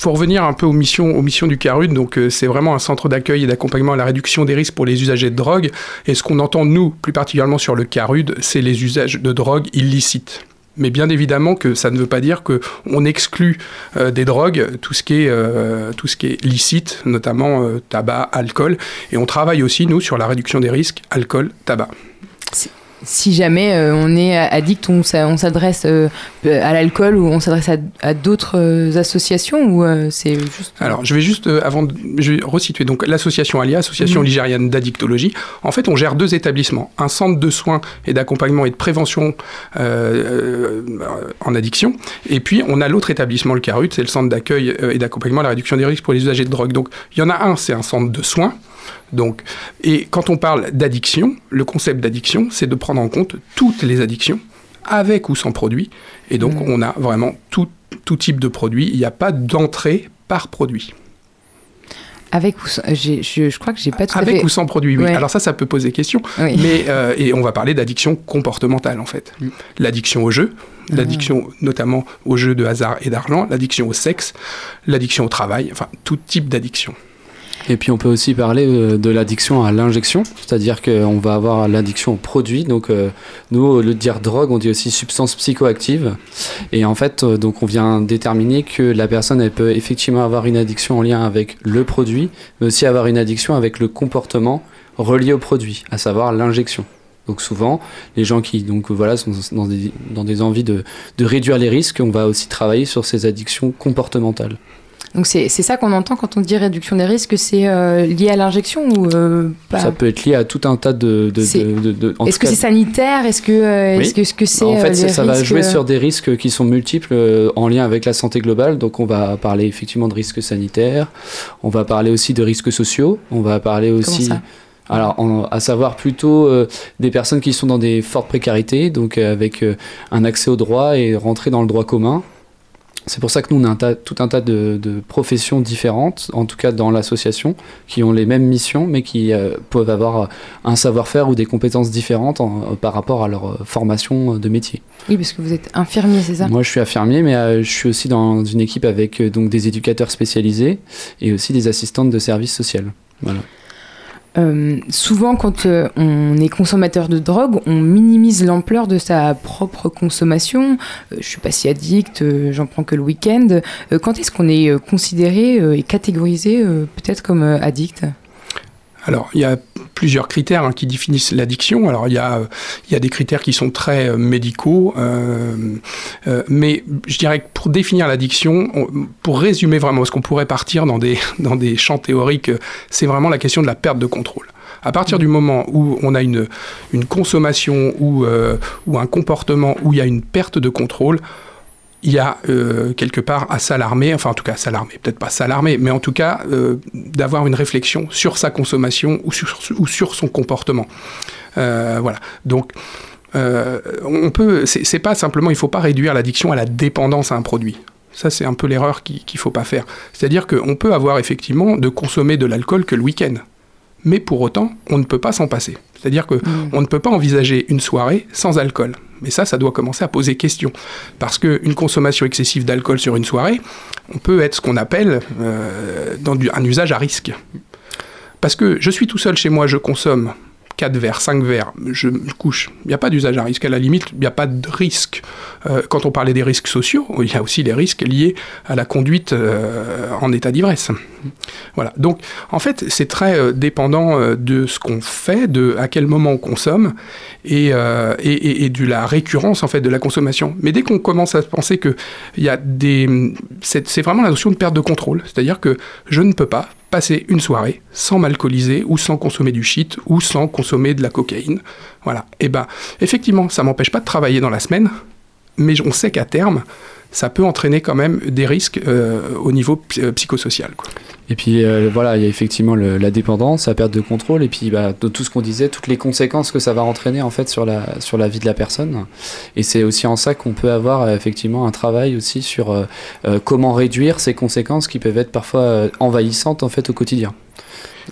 Faut revenir un peu aux missions, aux missions du CARUD. Donc, euh, c'est vraiment un centre d'accueil et d'accompagnement à la réduction des risques pour les usagers de drogue. Et ce qu'on entend, nous, plus particulièrement sur le CARUD, c'est les usages de drogue illicites. Mais bien évidemment que ça ne veut pas dire que on exclut euh, des drogues tout ce qui est euh, tout ce qui est licite, notamment tabac, alcool, et on travaille aussi nous sur la réduction des risques alcool, tabac. Si jamais euh, on est addict, on, s'a- on s'adresse euh, à l'alcool ou on s'adresse à, à d'autres euh, associations ou euh, c'est juste. Alors, je vais juste, avant de je vais resituer, donc l'association ALIA, Association Mhm. ligérienne d'addictologie, en fait, on gère deux établissements, un centre de soins et d'accompagnement et de prévention en addiction, et puis on a l'autre établissement, le CARUT, c'est le centre d'accueil et d'accompagnement à la réduction des risques pour les usagers de drogue. Donc, il y en a un, c'est un centre de soins, donc, et quand on parle d'addiction, le concept d'addiction, c'est de prendre en compte toutes les addictions, avec ou sans produit, et donc Mhm. on a vraiment tout, tout type de produit, il n'y a pas d'entrée par produit. Avec ou sans- j'ai- je, je crois que j'ai pas tout à Avec fait. ou sans produit, oui. Ouais. Alors ça, ça peut poser question. Oui. Mais, euh, et on va parler d'addiction comportementale, en fait. L'addiction au jeu, l'addiction notamment au jeu de hasard et d'argent, l'addiction au sexe, l'addiction au travail, enfin, tout type d'addiction. Et puis on peut aussi parler euh, de l'addiction à l'injection, c'est-à-dire qu'on va avoir l'addiction au produit. Donc euh, nous, au lieu de dire drogue, on dit aussi substance psychoactive. Et en fait, euh, donc on vient déterminer que la personne, elle peut effectivement avoir une addiction en lien avec le produit, mais aussi avoir une addiction avec le comportement relié au produit, à savoir l'injection. Donc souvent, les gens qui donc voilà sont dans des, dans des envies de, de réduire les risques, on va aussi travailler sur ces addictions comportementales. Donc c'est ça qu'on entend quand on dit réduction des risques, c'est euh, lié à l'injection ou euh, pas Ça peut être lié à tout un tas de. Est-ce que c'est sanitaire? Est-ce que euh, Oui. est-ce que, c'est En fait, ça, va jouer sur des risques qui sont multiples en lien avec la santé globale. Donc, on va parler effectivement de risques sanitaires. On va parler aussi de risques sociaux. On va parler aussi. ça? Alors, en- à savoir plutôt euh, des personnes qui sont dans des fortes précarités, donc euh, avec euh, un accès au droit et rentrer dans le droit commun. C'est pour ça que nous, on a un tas- tout un tas de, de professions différentes, en tout cas dans l'association, qui ont les mêmes missions, mais qui euh, peuvent avoir un savoir-faire ou des compétences différentes en- par rapport à leur euh, formation de métier. Oui, parce que vous êtes infirmier, c'est ça? Moi, je suis infirmier, mais euh, je suis aussi dans une équipe avec euh, donc des éducateurs spécialisés et aussi des assistantes de services social. Voilà. Euh, souvent, quand euh, on est consommateur de drogue, on minimise l'ampleur de sa propre consommation. Euh, je suis pas si addict, j'en prends que le week-end. Quand est-ce qu'on est considéré et catégorisé peut-être comme addict? Alors, il y a plusieurs critères hein, qui définissent l'addiction. Alors, il y, a, euh, il y a des critères qui sont très euh, médicaux, euh, mais je dirais que pour définir l'addiction, on- pour résumer vraiment, parce qu'on pourrait partir dans des, dans des champs théoriques, c'est vraiment la question de la perte de contrôle. À partir du moment où on a une, une consommation ou, ou un comportement où il y a une perte de contrôle, il y a euh, quelque part à s'alarmer, enfin en tout cas s'alarmer, peut-être pas s'alarmer, mais en tout cas euh, d'avoir une réflexion sur sa consommation ou sur, ou sur son comportement. Euh, voilà. Donc on peut, c'est pas simplement, il faut pas réduire l'addiction à la dépendance à un produit. Ça, c'est un peu l'erreur qu'il qu'il faut pas faire. C'est-à-dire qu'on peut avoir effectivement de consommer de l'alcool que le week-end. Mais pour autant, on ne peut pas s'en passer. C'est-à-dire que on ne peut pas envisager une soirée sans alcool. Mais ça, ça doit commencer à poser question. Parce qu'une consommation excessive d'alcool sur une soirée, on peut être ce qu'on appelle euh, un usage à risque. Parce que je suis tout seul chez moi, je consomme 4 verres, 5 verres, je couche. Il n'y a pas d'usage à risque. À la limite, il n'y a pas de risque. Euh, quand on parlait des risques sociaux, il y a aussi les risques liés à la conduite euh, en état d'ivresse. Voilà. Donc, en fait, c'est très euh, dépendant de ce qu'on fait, de à quel moment on consomme et, et, et- de la récurrence en fait de la consommation. Mais dès qu'on commence à penser que il y a des, c'est vraiment la notion de perte de contrôle. C'est-à-dire que je ne peux pas passer une soirée sans m'alcooliser ou sans consommer du shit ou sans consommer de la cocaïne. Voilà. Et ben, effectivement, ça m'empêche pas de travailler dans la semaine, mais on sait qu'à terme, ça peut entraîner quand même des risques euh, au niveau euh, psychosocial. Quoi. Et puis euh, voilà, il y a effectivement le- la dépendance, la perte de contrôle, et puis bah, de tout ce qu'on disait, toutes les conséquences que ça va entraîner en fait sur la, sur la vie de la personne. Et c'est aussi en ça qu'on peut avoir effectivement un travail aussi sur euh, comment réduire ces conséquences qui peuvent être parfois envahissantes en fait au quotidien.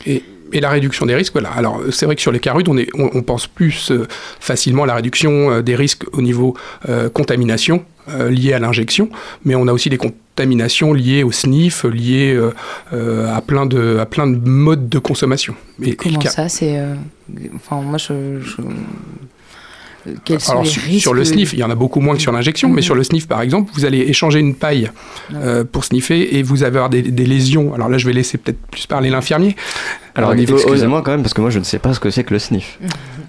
Et, et la réduction des risques, voilà. Alors c'est vrai que sur les carudes, on, est, on, on pense plus euh, facilement à la réduction euh, des risques au niveau euh, contamination liée à l'injection, mais on a aussi des contaminations liées au sniff, liées à, plein de, à plein de modes de consommation. Et, Comment ça C'est. Enfin, moi, je. je- Quels sont Alors les sur, risques sur le sniff, il y en a beaucoup moins que sur l'injection, mais sur le sniff par exemple, vous allez échanger une paille euh, pour sniffer et vous avez des, des lésions. Alors là, je vais laisser peut-être plus parler l'infirmier. Alors, au niveau- excusez-moi. quand même, parce que moi je ne sais pas ce que c'est que le sniff.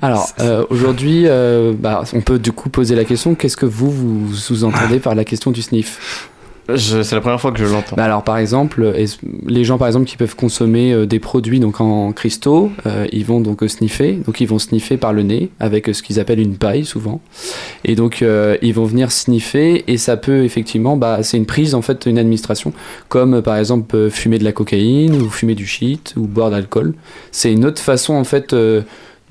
Alors euh, aujourd'hui, euh, bah, on peut du coup poser la question qu'est-ce que vous vous sous-entendez par la question du sniff? C'est la première fois que je l'entends. Bah alors par exemple, les gens par exemple qui peuvent consommer euh, des produits donc en cristaux, euh, ils vont donc euh, sniffer, donc ils vont sniffer par le nez avec ce qu'ils appellent une paille souvent, et donc ils vont venir sniffer et ça peut effectivement, bah c'est une prise en fait, une administration, comme par exemple fumer de la cocaïne ou fumer du shit ou boire d'alcool. C'est une autre façon en fait euh,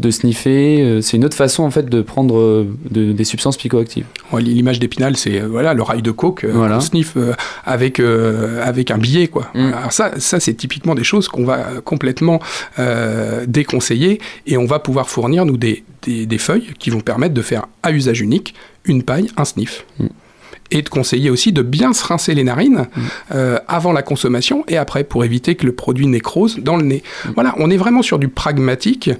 de sniffer, euh, c'est une autre façon en fait de prendre euh, de- des substances psychoactives. Ouais, L'image d'Épinal, c'est euh, voilà le rail de coke Voilà. qu'on sniffe avec euh, avec un billet quoi. Mm. Alors ça, ça c'est typiquement des choses qu'on va complètement euh, déconseiller et on va pouvoir fournir nous des, des, des feuilles qui vont permettre de faire à usage unique une paille, un sniff. Mm. Et de conseiller aussi de bien se rincer les narines euh, avant la consommation et après pour éviter que le produit nécrose dans le nez. Voilà, on est vraiment sur du pragmatique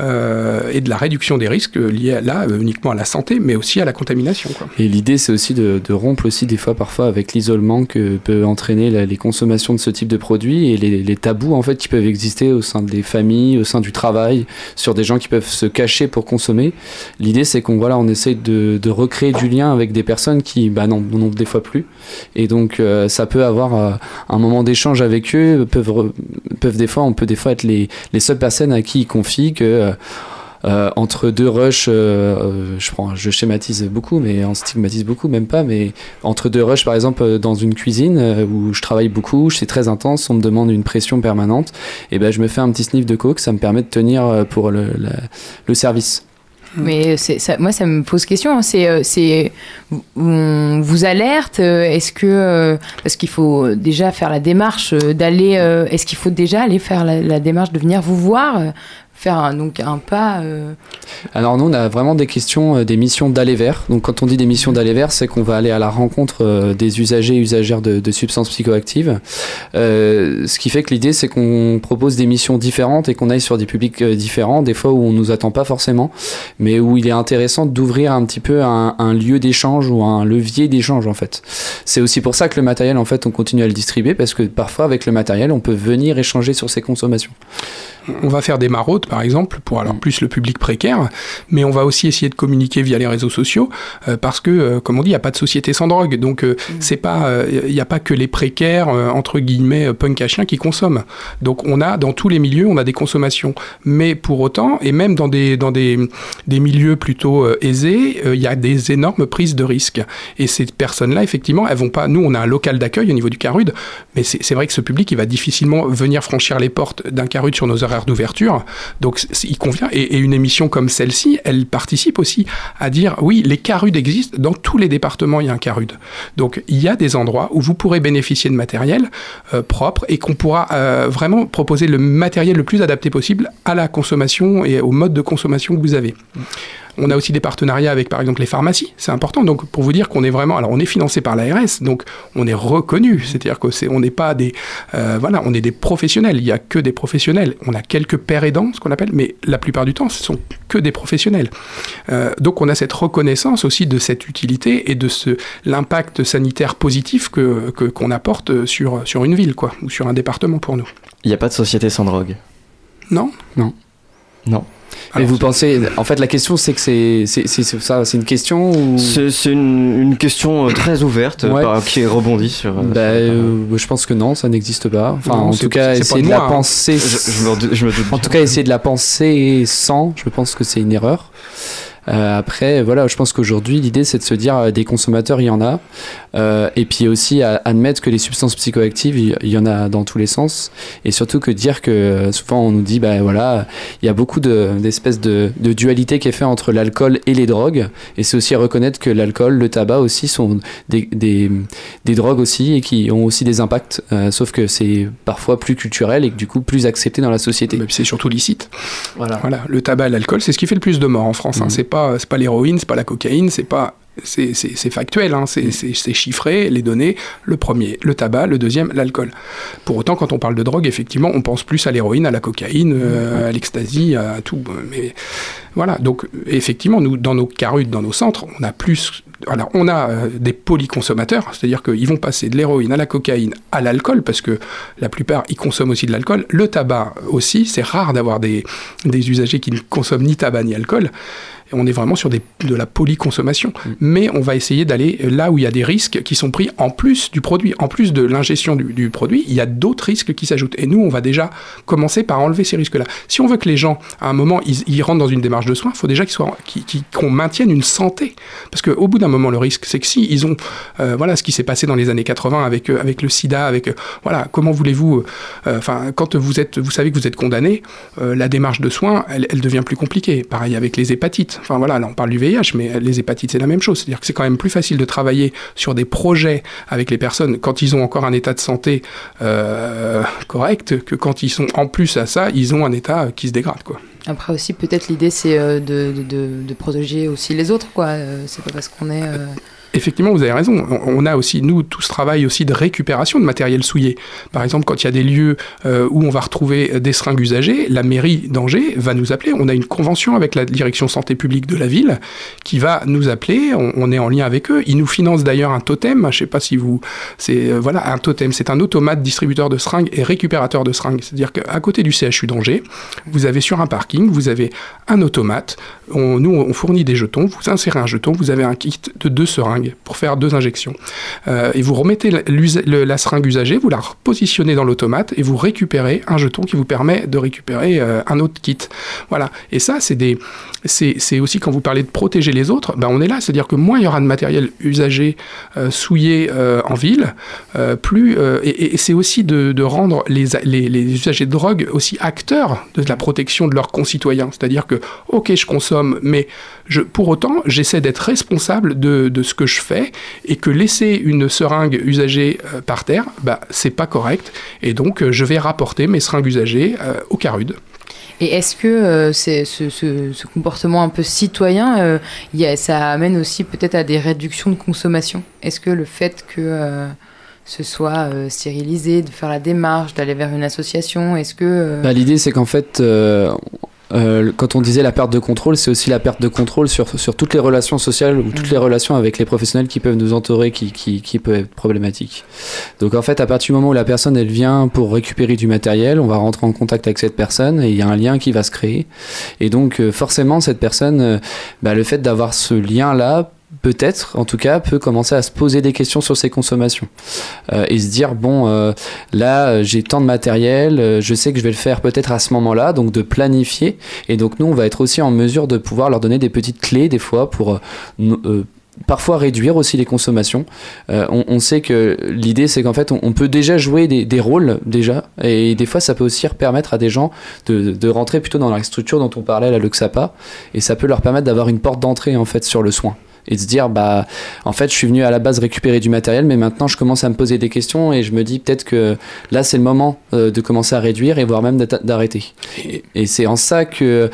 euh, et de la réduction des risques liés à, là euh, uniquement à la santé, mais aussi à la contamination. Quoi. Et l'idée, c'est aussi de, de rompre aussi des fois, parfois, avec l'isolement que peut entraîner la- les consommations de ce type de produits et les, les tabous en fait qui peuvent exister au sein des familles, au sein du travail, sur des gens qui peuvent se cacher pour consommer. L'idée, c'est qu'on voilà, on essaie de, de recréer du lien avec des personnes qui, bah non, n'en ont des fois plus. Et donc, euh, ça peut avoir euh, un moment d'échange avec eux, peuvent, peuvent des fois, on peut des fois être les, les seules personnes à qui ils confient que euh, entre deux rushs, je prends, je schématise beaucoup, mais on stigmatise beaucoup, même pas, mais entre deux rushs, par exemple, dans une cuisine où je travaille beaucoup, c'est très intense, on me demande une pression permanente, et ben je me fais un petit sniff de coke, ça me permet de tenir pour le, le service. Mais c'est ça, moi, ça me pose question. hein. C'est, euh, on vous alerte. euh, Est-ce que euh, parce qu'il faut déjà faire la démarche d'aller. Est-ce qu'il faut déjà aller faire la, la démarche de venir vous voir, faire un, donc un pas. euh, Alors nous, on a vraiment des questions, euh, des missions d'aller vers. Donc quand on dit des missions d'aller vers, c'est qu'on va aller à la rencontre euh, des usagers et usagères de, de substances psychoactives. Euh, ce qui fait que l'idée, c'est qu'on propose des missions différentes et qu'on aille sur des publics euh, différents, des fois où on nous attend pas forcément, mais où il est intéressant d'ouvrir un petit peu un, un lieu d'échange ou un levier d'échange en fait. C'est aussi pour ça que le matériel, en fait, on continue à le distribuer parce que parfois avec le matériel, on peut venir échanger sur ses consommations. On va faire des maraudes, par exemple, pour alors plus le public précaire, mais on va aussi essayer de communiquer via les réseaux sociaux, euh, parce que, euh, comme on dit, il n'y a pas de société sans drogue. Donc, euh, c'est pas, il n'y a pas que les précaires, entre guillemets, punk à chiens qui consomment. Donc, on a, dans tous les milieux, on a des consommations. Mais pour autant, et même dans des, dans des, des milieux plutôt aisés, il y a des énormes prises de risques. Et ces personnes-là, effectivement, elles vont pas. Nous, on a un local d'accueil au niveau du Carude, mais c'est c'est vrai que ce public, il va difficilement venir franchir les portes d'un Carude sur nos horaires d'ouverture. Donc, il convient. Et, et une émission comme celle-ci, elle participe aussi à dire oui, les Carudes existent. Dans tous les départements, il y a un Carude. Donc, il y a des endroits où vous pourrez bénéficier de matériel euh, propre et qu'on pourra euh, vraiment proposer le matériel le plus adapté possible à la consommation et au mode de consommation que vous avez. On a aussi des partenariats avec, par exemple, les pharmacies. C'est important. Donc, pour vous dire qu'on est vraiment, alors on est financé par l'ARS, donc on est reconnu. C'est-à-dire que c'est, on n'est pas des, euh, voilà, on est des professionnels. Il y a que des professionnels. On a quelques pères aidants, ce qu'on appelle, mais la plupart du temps, ce sont que des professionnels. Euh, donc, on a cette reconnaissance aussi de cette utilité et de ce l'impact sanitaire positif que, que- qu'on apporte sur sur une ville, quoi, ou sur un département pour nous. Il n'y a pas de société sans drogue? Non Non. Non. Mais vous pensez, en fait, la question c'est que c'est c'est c'est- c'est ça, c'est une question ou? C'est c'est une, une question euh, très ouverte euh, Ouais. par- qui rebondit sur. euh, Bah, euh, je pense que non, ça n'existe pas. Enfin, Non, en tout cas, essayer de de la hein. penser. Je, je me, je me doute En tout cas, essayer de la penser sans, je pense que c'est une erreur. Euh, après, voilà, je pense qu'aujourd'hui, l'idée, c'est de se dire euh, des consommateurs, il y en a. Euh, et puis aussi à admettre que les substances psychoactives, il il y en a dans tous les sens. Et surtout que dire que euh, souvent on nous dit, bah voilà, il y a beaucoup de- d'espèces de, de dualité qui est fait entre l'alcool et les drogues. Et c'est aussi reconnaître que l'alcool, le tabac aussi sont des, des, des drogues aussi et qui ont aussi des impacts. Euh, sauf que c'est parfois plus culturel et que du coup plus accepté dans la société. Mais c'est surtout licite. Voilà. Voilà, le tabac, l'alcool, c'est ce qui fait le plus de morts en France. hein. Mhm. C'est pas, c'est pas l'héroïne, c'est pas la cocaïne, c'est pas. C'est factuel, hein. c'est c'est- c'est chiffré, les données. Le premier, le tabac, le deuxième, l'alcool. Pour autant, quand on parle de drogue, effectivement, on pense plus à l'héroïne, à la cocaïne, euh, à l'ecstasy, à tout. Mais voilà, donc effectivement, nous, dans nos carutes, dans nos centres, on a plus. Alors, on a euh, des polyconsommateurs, c'est-à-dire qu'ils vont passer de l'héroïne à la cocaïne, à l'alcool, parce que la plupart, ils consomment aussi de l'alcool. Le tabac aussi, c'est rare d'avoir des, des usagers qui ne consomment ni tabac ni alcool. On est vraiment sur des, de la polyconsommation. Mais on va essayer d'aller là où il y a des risques qui sont pris en plus du produit, en plus de l'ingestion du, du produit, il y a d'autres risques qui s'ajoutent. Et nous, on va déjà commencer par enlever ces risques-là. Si on veut que les gens, à un moment, ils, ils rentrent dans une démarche de soins, il faut déjà qu'ils soient, qu'on maintienne une santé. Parce qu'au bout d'un moment, le risque, si ils ont, euh, voilà, ce qui s'est passé dans les années 80 avec, euh, avec le sida, avec, euh, voilà, comment voulez-vous, enfin, quand vous êtes, vous savez que vous êtes condamné, la démarche de soins, elle, elle devient plus compliquée. Pareil avec les hépatites. Enfin voilà, là on parle du VIH, mais les hépatites c'est la même chose. C'est-à-dire que c'est quand même plus facile de travailler sur des projets avec les personnes quand ils ont encore un état de santé correct que quand ils sont en plus à ça, ils ont un état qui se dégrade quoi. Après aussi, peut-être l'idée, c'est euh, de, protéger aussi les autres, quoi. Euh, C'est pas parce qu'on est... Effectivement, vous avez raison. On a aussi, nous, tout ce travail aussi de récupération de matériel souillé. Par exemple, quand il y a des lieux euh, où on va retrouver des seringues usagées, la mairie d'Angers va nous appeler. On a une convention avec la direction santé publique de la ville qui va nous appeler. On, est en lien avec eux. Ils nous financent d'ailleurs un totem. Je sais pas si vous, c'est euh, voilà un totem. C'est un automate distributeur de seringues et récupérateur de seringues. C'est-à-dire qu'à côté du CHU d'Angers, vous avez sur un parking, vous avez un automate. Nous, on fournit des jetons. Vous insérez un jeton, vous avez un kit de deux seringues pour faire deux injections. Euh, et vous remettez la, seringue usagée, vous la repositionnez dans l'automate et vous récupérez un jeton qui vous permet de récupérer euh, un autre kit. Voilà. Et ça, c'est des, c'est, aussi quand vous parlez de protéger les autres, ben on est là. C'est-à-dire que moins il y aura de matériel usagé, euh, souillé en ville, plus et, c'est aussi de, rendre les, usagers de drogue aussi acteurs de la protection de leurs concitoyens. C'est-à-dire que, ok, je consomme, mais pour autant, j'essaie d'être responsable de, de ce que je fais et que laisser une seringue usagée euh, par terre, bah, c'est pas correct. Et donc, euh, je vais rapporter mes seringues usagées euh, au CARUD. Et est-ce que euh, c'est ce, ce- ce comportement un peu citoyen, euh, il y a- ça amène aussi peut-être à des réductions de consommation? Est-ce que le fait que euh, ce soit euh, stérilisé, de faire la démarche, d'aller vers une association, est-ce que... euh, Bah, L'idée, c'est qu'en fait, euh, quand on disait la perte de contrôle, c'est aussi la perte de contrôle sur, sur toutes les relations sociales ou toutes les relations avec les professionnels qui peuvent nous entourer, qui, qui, qui peuvent être problématiques. Donc en fait, à partir du moment où la personne, elle vient pour récupérer du matériel, on va rentrer en contact avec cette personne et il y a un lien qui va se créer. Et donc euh, forcément, cette personne, euh, bah, le fait d'avoir ce lien-là, peut-être, en tout cas, peut commencer à se poser des questions sur ses consommations Euh, et se dire bon, euh, là, j'ai tant de matériel, euh, je sais que je vais le faire peut-être à ce moment-là, donc de planifier. Et donc nous, on va être aussi en mesure de pouvoir leur donner des petites clés des fois pour parfois réduire aussi les consommations. On, sait que l'idée, c'est qu'en fait, on, peut déjà jouer des, rôles déjà, et des fois, ça peut aussi permettre à des gens de, de rentrer plutôt dans la structure dont on parlait, la Luxapa, et ça peut leur permettre d'avoir une porte d'entrée en fait sur le soin. Et de se dire bah en fait je suis venu à la base récupérer du matériel mais maintenant je commence à me poser des questions et je me dis peut-être que là c'est le moment euh, de commencer à réduire et voire même d'arrêter. Et, c'est en ça que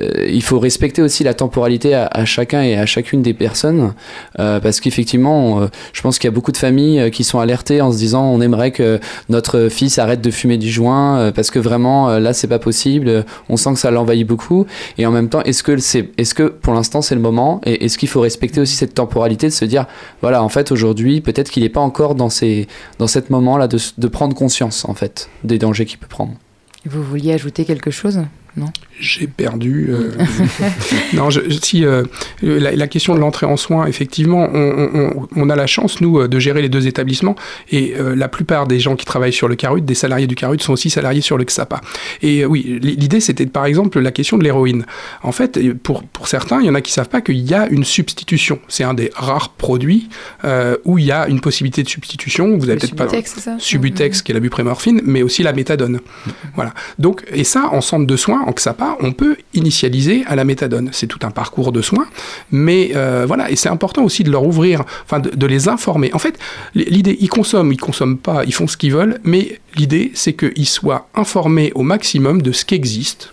euh, il faut respecter aussi la temporalité à, chacun et à chacune des personnes euh, parce qu'effectivement je pense qu'il y a beaucoup de familles qui sont alertées en se disant on aimerait que notre fils arrête de fumer du joint parce que vraiment là c'est pas possible on sent que ça l'envahit beaucoup. Et en même temps est-ce que c'est est-ce que pour l'instant c'est le moment et est-ce qu'il faut respecter aussi cette temporalité de se dire voilà en fait aujourd'hui peut-être qu'il n'est pas encore dans ces dans cet moment là de, de prendre conscience en fait des dangers qu'il peut prendre. Vous vouliez ajouter quelque chose? Non J'ai perdu. euh, non, je- si euh, la, la question de l'entrée en soins, effectivement, on, on- on- on a la chance nous euh, de gérer les deux établissements et euh, la plupart des gens qui travaillent sur le Carut, des salariés du Carut, sont aussi salariés sur le XAPA. Et oui, l'idée c'était par exemple la question de l'héroïne. En fait, pour pour certains, il y en a qui savent pas qu'il y a une substitution. C'est un des rares produits où il y a une possibilité de substitution. Vous avez peut-être pas Subutex, c'est ça? Subutex, qui est la buprenorphine, mais aussi la méthadone. Voilà. Donc, et ça, en centre de soins, en XAPA, on peut initialiser à la méthadone. C'est tout un parcours de soins, mais euh, voilà. Et c'est important aussi de leur ouvrir, enfin, de, les informer. En fait, l'idée, ils consomment, ils consomment pas, ils font ce qu'ils veulent, mais l'idée, c'est qu'ils soient informés au maximum de ce qui existe.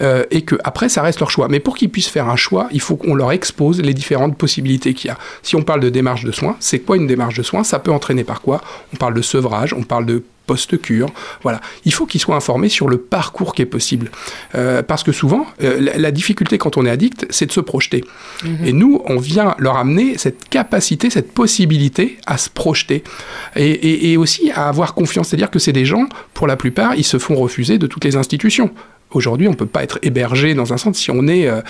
euh, et que après ça reste leur choix. Mais pour qu'ils puissent faire un choix, il faut qu'on leur expose les différentes possibilités qu'il y a. Si on parle de démarche de soins, c'est quoi une démarche de soins? Ça peut entraîner par quoi? On parle de sevrage, on parle de post-cure. Voilà. Il faut qu'ils soient informés sur le parcours qui est possible. Euh, parce que souvent, euh, la, la difficulté quand on est addict, c'est de se projeter. Et nous, on vient leur amener cette capacité, cette possibilité à se projeter. Et, et- et aussi à avoir confiance. C'est-à-dire que c'est des gens, pour la plupart, ils se font refuser de toutes les institutions. Aujourd'hui, on ne peut pas être hébergé dans un centre si on est, euh,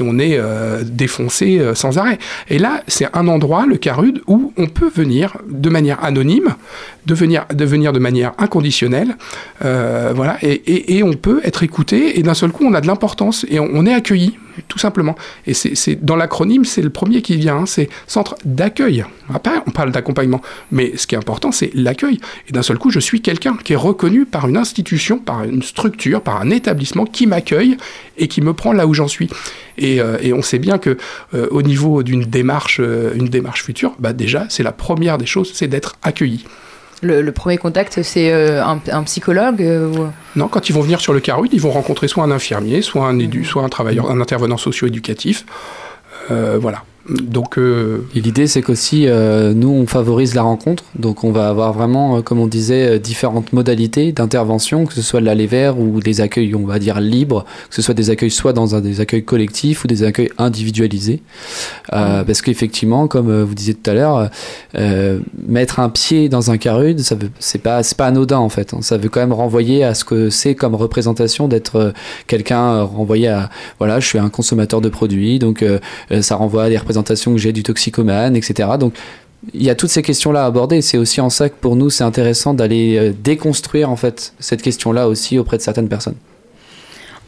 euh, défoncé euh, sans arrêt. Et là, c'est un endroit, le Carude, où on peut venir de manière anonyme, de venir de, manière inconditionnelle, voilà, et, on peut être écouté, et d'un seul coup, on a de l'importance, et on est accueilli, tout simplement. Et c'est dans l'acronyme, c'est le premier qui vient, hein, c'est centre d'accueil. Après, on parle d'accompagnement, mais ce qui est important, c'est l'accueil. Et d'un seul coup, je suis quelqu'un qui est reconnu par une institution, par une structure, par un établissement qui m'accueille et qui me prend là où j'en suis. Et, euh, on sait bien que euh, au niveau d'une démarche, euh, une démarche future, bah déjà, c'est la première des choses, c'est d'être accueilli. Le, le premier contact, c'est euh, un, un psychologue euh, ou- Non, quand ils vont venir sur le Carut, ils vont rencontrer soit un infirmier, soit un édu, soit un travailleur, un intervenant socio-éducatif. Euh, voilà. Donc, euh, l'idée, c'est qu'aussi, euh, nous, on favorise la rencontre. Donc, on va avoir vraiment, euh, comme on disait, euh, différentes modalités d'intervention, que ce soit de l'aller vers ou des accueils, on va dire, libres, que ce soit des accueils soit dans un, des accueils collectifs ou des accueils individualisés. Euh, Parce qu'effectivement, comme vous disiez tout à l'heure, mettre un pied dans un carude, ça c'est pas, c'est pas anodin en fait. hein. Ça veut quand même renvoyer à ce que c'est comme représentation d'être quelqu'un renvoyé à, voilà, je suis un consommateur de produits, donc ça renvoie à des représentations que j'ai du toxicomane, etc. Donc il y a toutes ces questions-là à aborder. C'est aussi en ça que pour nous, c'est intéressant d'aller euh, déconstruire en fait cette question-là aussi auprès de certaines personnes.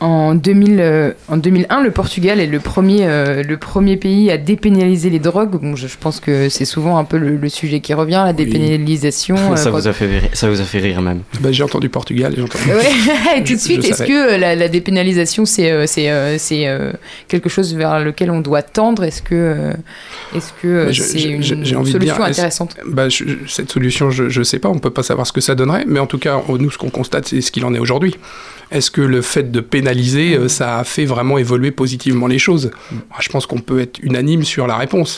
En, 2000, euh, en 2001, le Portugal est le premier, euh, le premier pays à dépénaliser les drogues. Bon, je, je pense que c'est souvent un peu le, le sujet qui revient, la dépénalisation. euh, ça, vous a fait rire, ça vous a fait rire même. bah, j'ai entendu Portugal, j'ai entendu. Ouais, et tout de suite, est-ce que la, la dépénalisation, c'est euh, c'est euh, c'est, euh, quelque chose vers lequel on doit tendre? Est-ce que euh, est-ce que euh, Mais je- c'est je- une solution dire, intéressante? Bah, je- cette solution, je ne sais pas, on ne peut pas savoir ce que ça donnerait, mais en tout cas, nous, ce qu'on constate, c'est ce qu'il en est aujourd'hui. Est-ce que le fait de pénaliser, euh, ça a fait vraiment évoluer positivement les choses Je pense qu'on peut être unanime sur la réponse.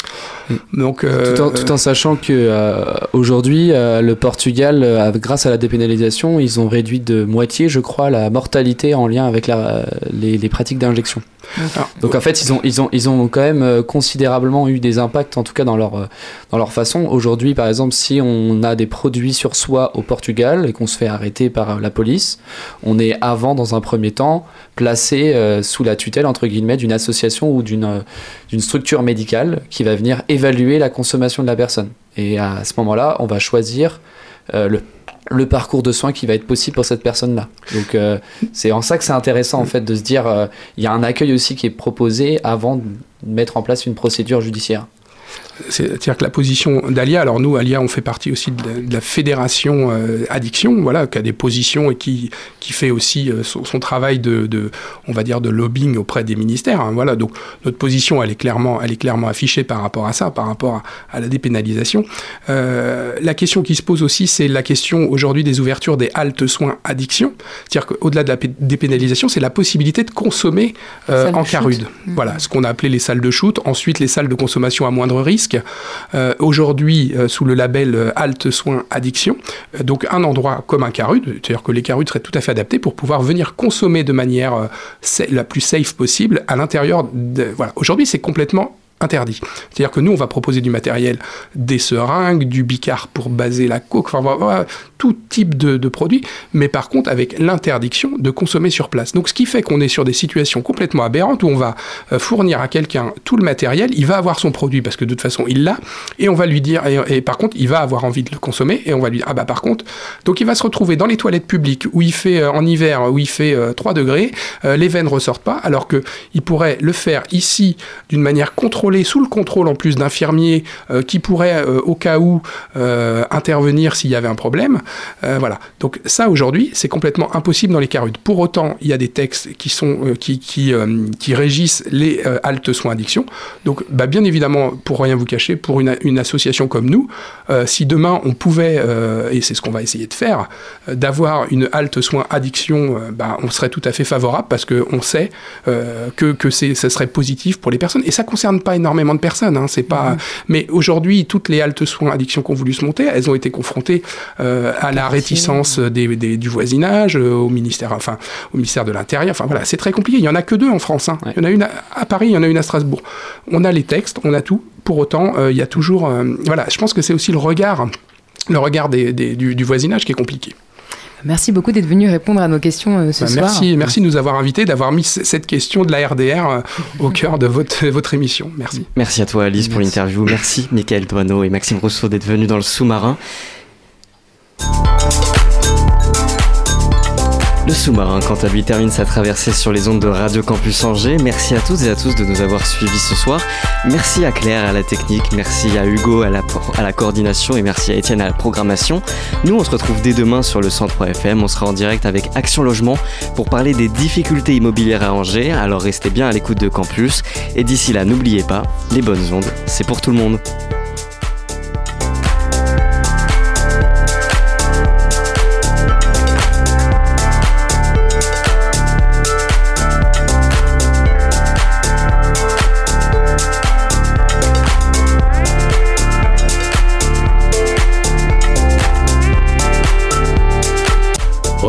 Donc, euh, Tout en, sachant que euh, aujourd'hui, le Portugal, grâce à la dépénalisation, ils ont réduit de moitié, je crois, la mortalité en lien avec les pratiques d'injection. Alors, Donc en fait, ils ont, ils ont, ils ont quand même euh, considérablement eu des impacts, en tout cas dans leur, euh, dans leur façon. Aujourd'hui, par exemple, si on a des produits sur soi au Portugal et qu'on se fait arrêter par euh, la police, on est avant, dans un premier temps, placé sous la tutelle, entre guillemets, d'une association ou d'une structure médicale qui va venir évaluer la consommation de la personne. Et à ce moment-là, on va choisir le le parcours de soins qui va être possible pour cette personne-là. Donc euh, c'est en ça que c'est intéressant en fait de se dire euh, il y a un accueil aussi qui est proposé avant de mettre en place une procédure judiciaire. C'est-à-dire que la position d'Alia, alors nous, Alia, on fait partie aussi de la, de la fédération euh, addiction, voilà, qui a des positions et qui, qui fait aussi euh, son, son travail de, de, on va dire, de lobbying auprès des ministères. hein, voilà, donc notre position, elle est clairement, elle est clairement affichée par rapport à ça, par rapport à, à la dépénalisation. Euh, la question qui se pose aussi, c'est la question aujourd'hui des ouvertures des haltes soins addiction. C'est-à-dire qu'au-delà de la pé- dépénalisation, c'est la possibilité de consommer euh, en carude. Voilà, ce qu'on a appelé les salles de shoot. Ensuite, les salles de consommation à moindre risque. Euh, Aujourd'hui, euh, sous le label euh, Halte Soins Addiction. Donc, un endroit comme un carude, c'est-à-dire que les carudes seraient tout à fait adaptés pour pouvoir venir consommer de manière la plus safe possible à l'intérieur. Voilà. Aujourd'hui, c'est complètement interdit. C'est-à-dire que nous, on va proposer du matériel, des seringues, du bicard pour baser la coke, enfin voilà, tout type de, produits, mais par contre avec l'interdiction de consommer sur place. Donc ce qui fait qu'on est sur des situations complètement aberrantes où on va euh, fournir à quelqu'un tout le matériel, il va avoir son produit parce que de toute façon il l'a, et on va lui dire, et, par contre il va avoir envie de le consommer, et on va lui dire, ah bah par contre, donc il va se retrouver dans les toilettes publiques où il fait euh, en hiver, où il fait euh, 3 degrés, euh, les veines ressortent pas, alors que il pourrait le faire ici d'une manière contrôlée, sous le contrôle en plus d'infirmiers euh, qui pourraient euh, au cas où euh, intervenir s'il y avait un problème. Voilà. Donc ça aujourd'hui, c'est complètement impossible dans les carudes. Pour autant, il y a des textes qui sont qui qui, régissent les haltes soins addiction. Donc bah, bien évidemment, pour rien vous cacher, pour une, association comme nous, si demain on pouvait et c'est ce qu'on va essayer de faire, d'avoir une halte soins addiction, bah, on serait tout à fait favorable parce que on sait que que ça serait positif pour les personnes et ça concerne pas énormément de personnes. Hein, c'est pas. Mais aujourd'hui, toutes les haltes soins addiction qui ont voulu se monter, elles ont été confrontées euh, à la réticence des, des- du voisinage, euh, au ministère, enfin au ministère de l'Intérieur. Enfin voilà, c'est très compliqué. Il y en a que deux en France. hein. Il y en a une à, à Paris, il y en a une à Strasbourg. On a les textes, on a tout. Pour autant, euh, il y a toujours. voilà, je pense que c'est aussi le regard, le regard des- des- du, du voisinage qui est compliqué. Merci beaucoup d'être venu répondre à nos questions euh, ce Bah, soir. merci, merci de nous avoir invités, d'avoir mis cette question de la RDR euh, au cœur de votre, votre émission. Merci. Merci à toi Alice pour l'interview. Merci Michael Douaneau et Maxime Rousseau d'être venus dans le sous-marin. Le sous-marin, quant à lui, termine sa traversée sur les ondes de Radio Campus Angers. Merci à toutes et à tous de nous avoir suivis ce soir. Merci à Claire à la technique, merci à Hugo à la, à la coordination et merci à Étienne à la programmation. Nous, on se retrouve dès demain sur le 103 FM. On sera en direct avec Action Logement pour parler des difficultés immobilières à Angers. Alors restez bien à l'écoute de Campus. Et d'ici là, n'oubliez pas, les bonnes ondes, c'est pour tout le monde.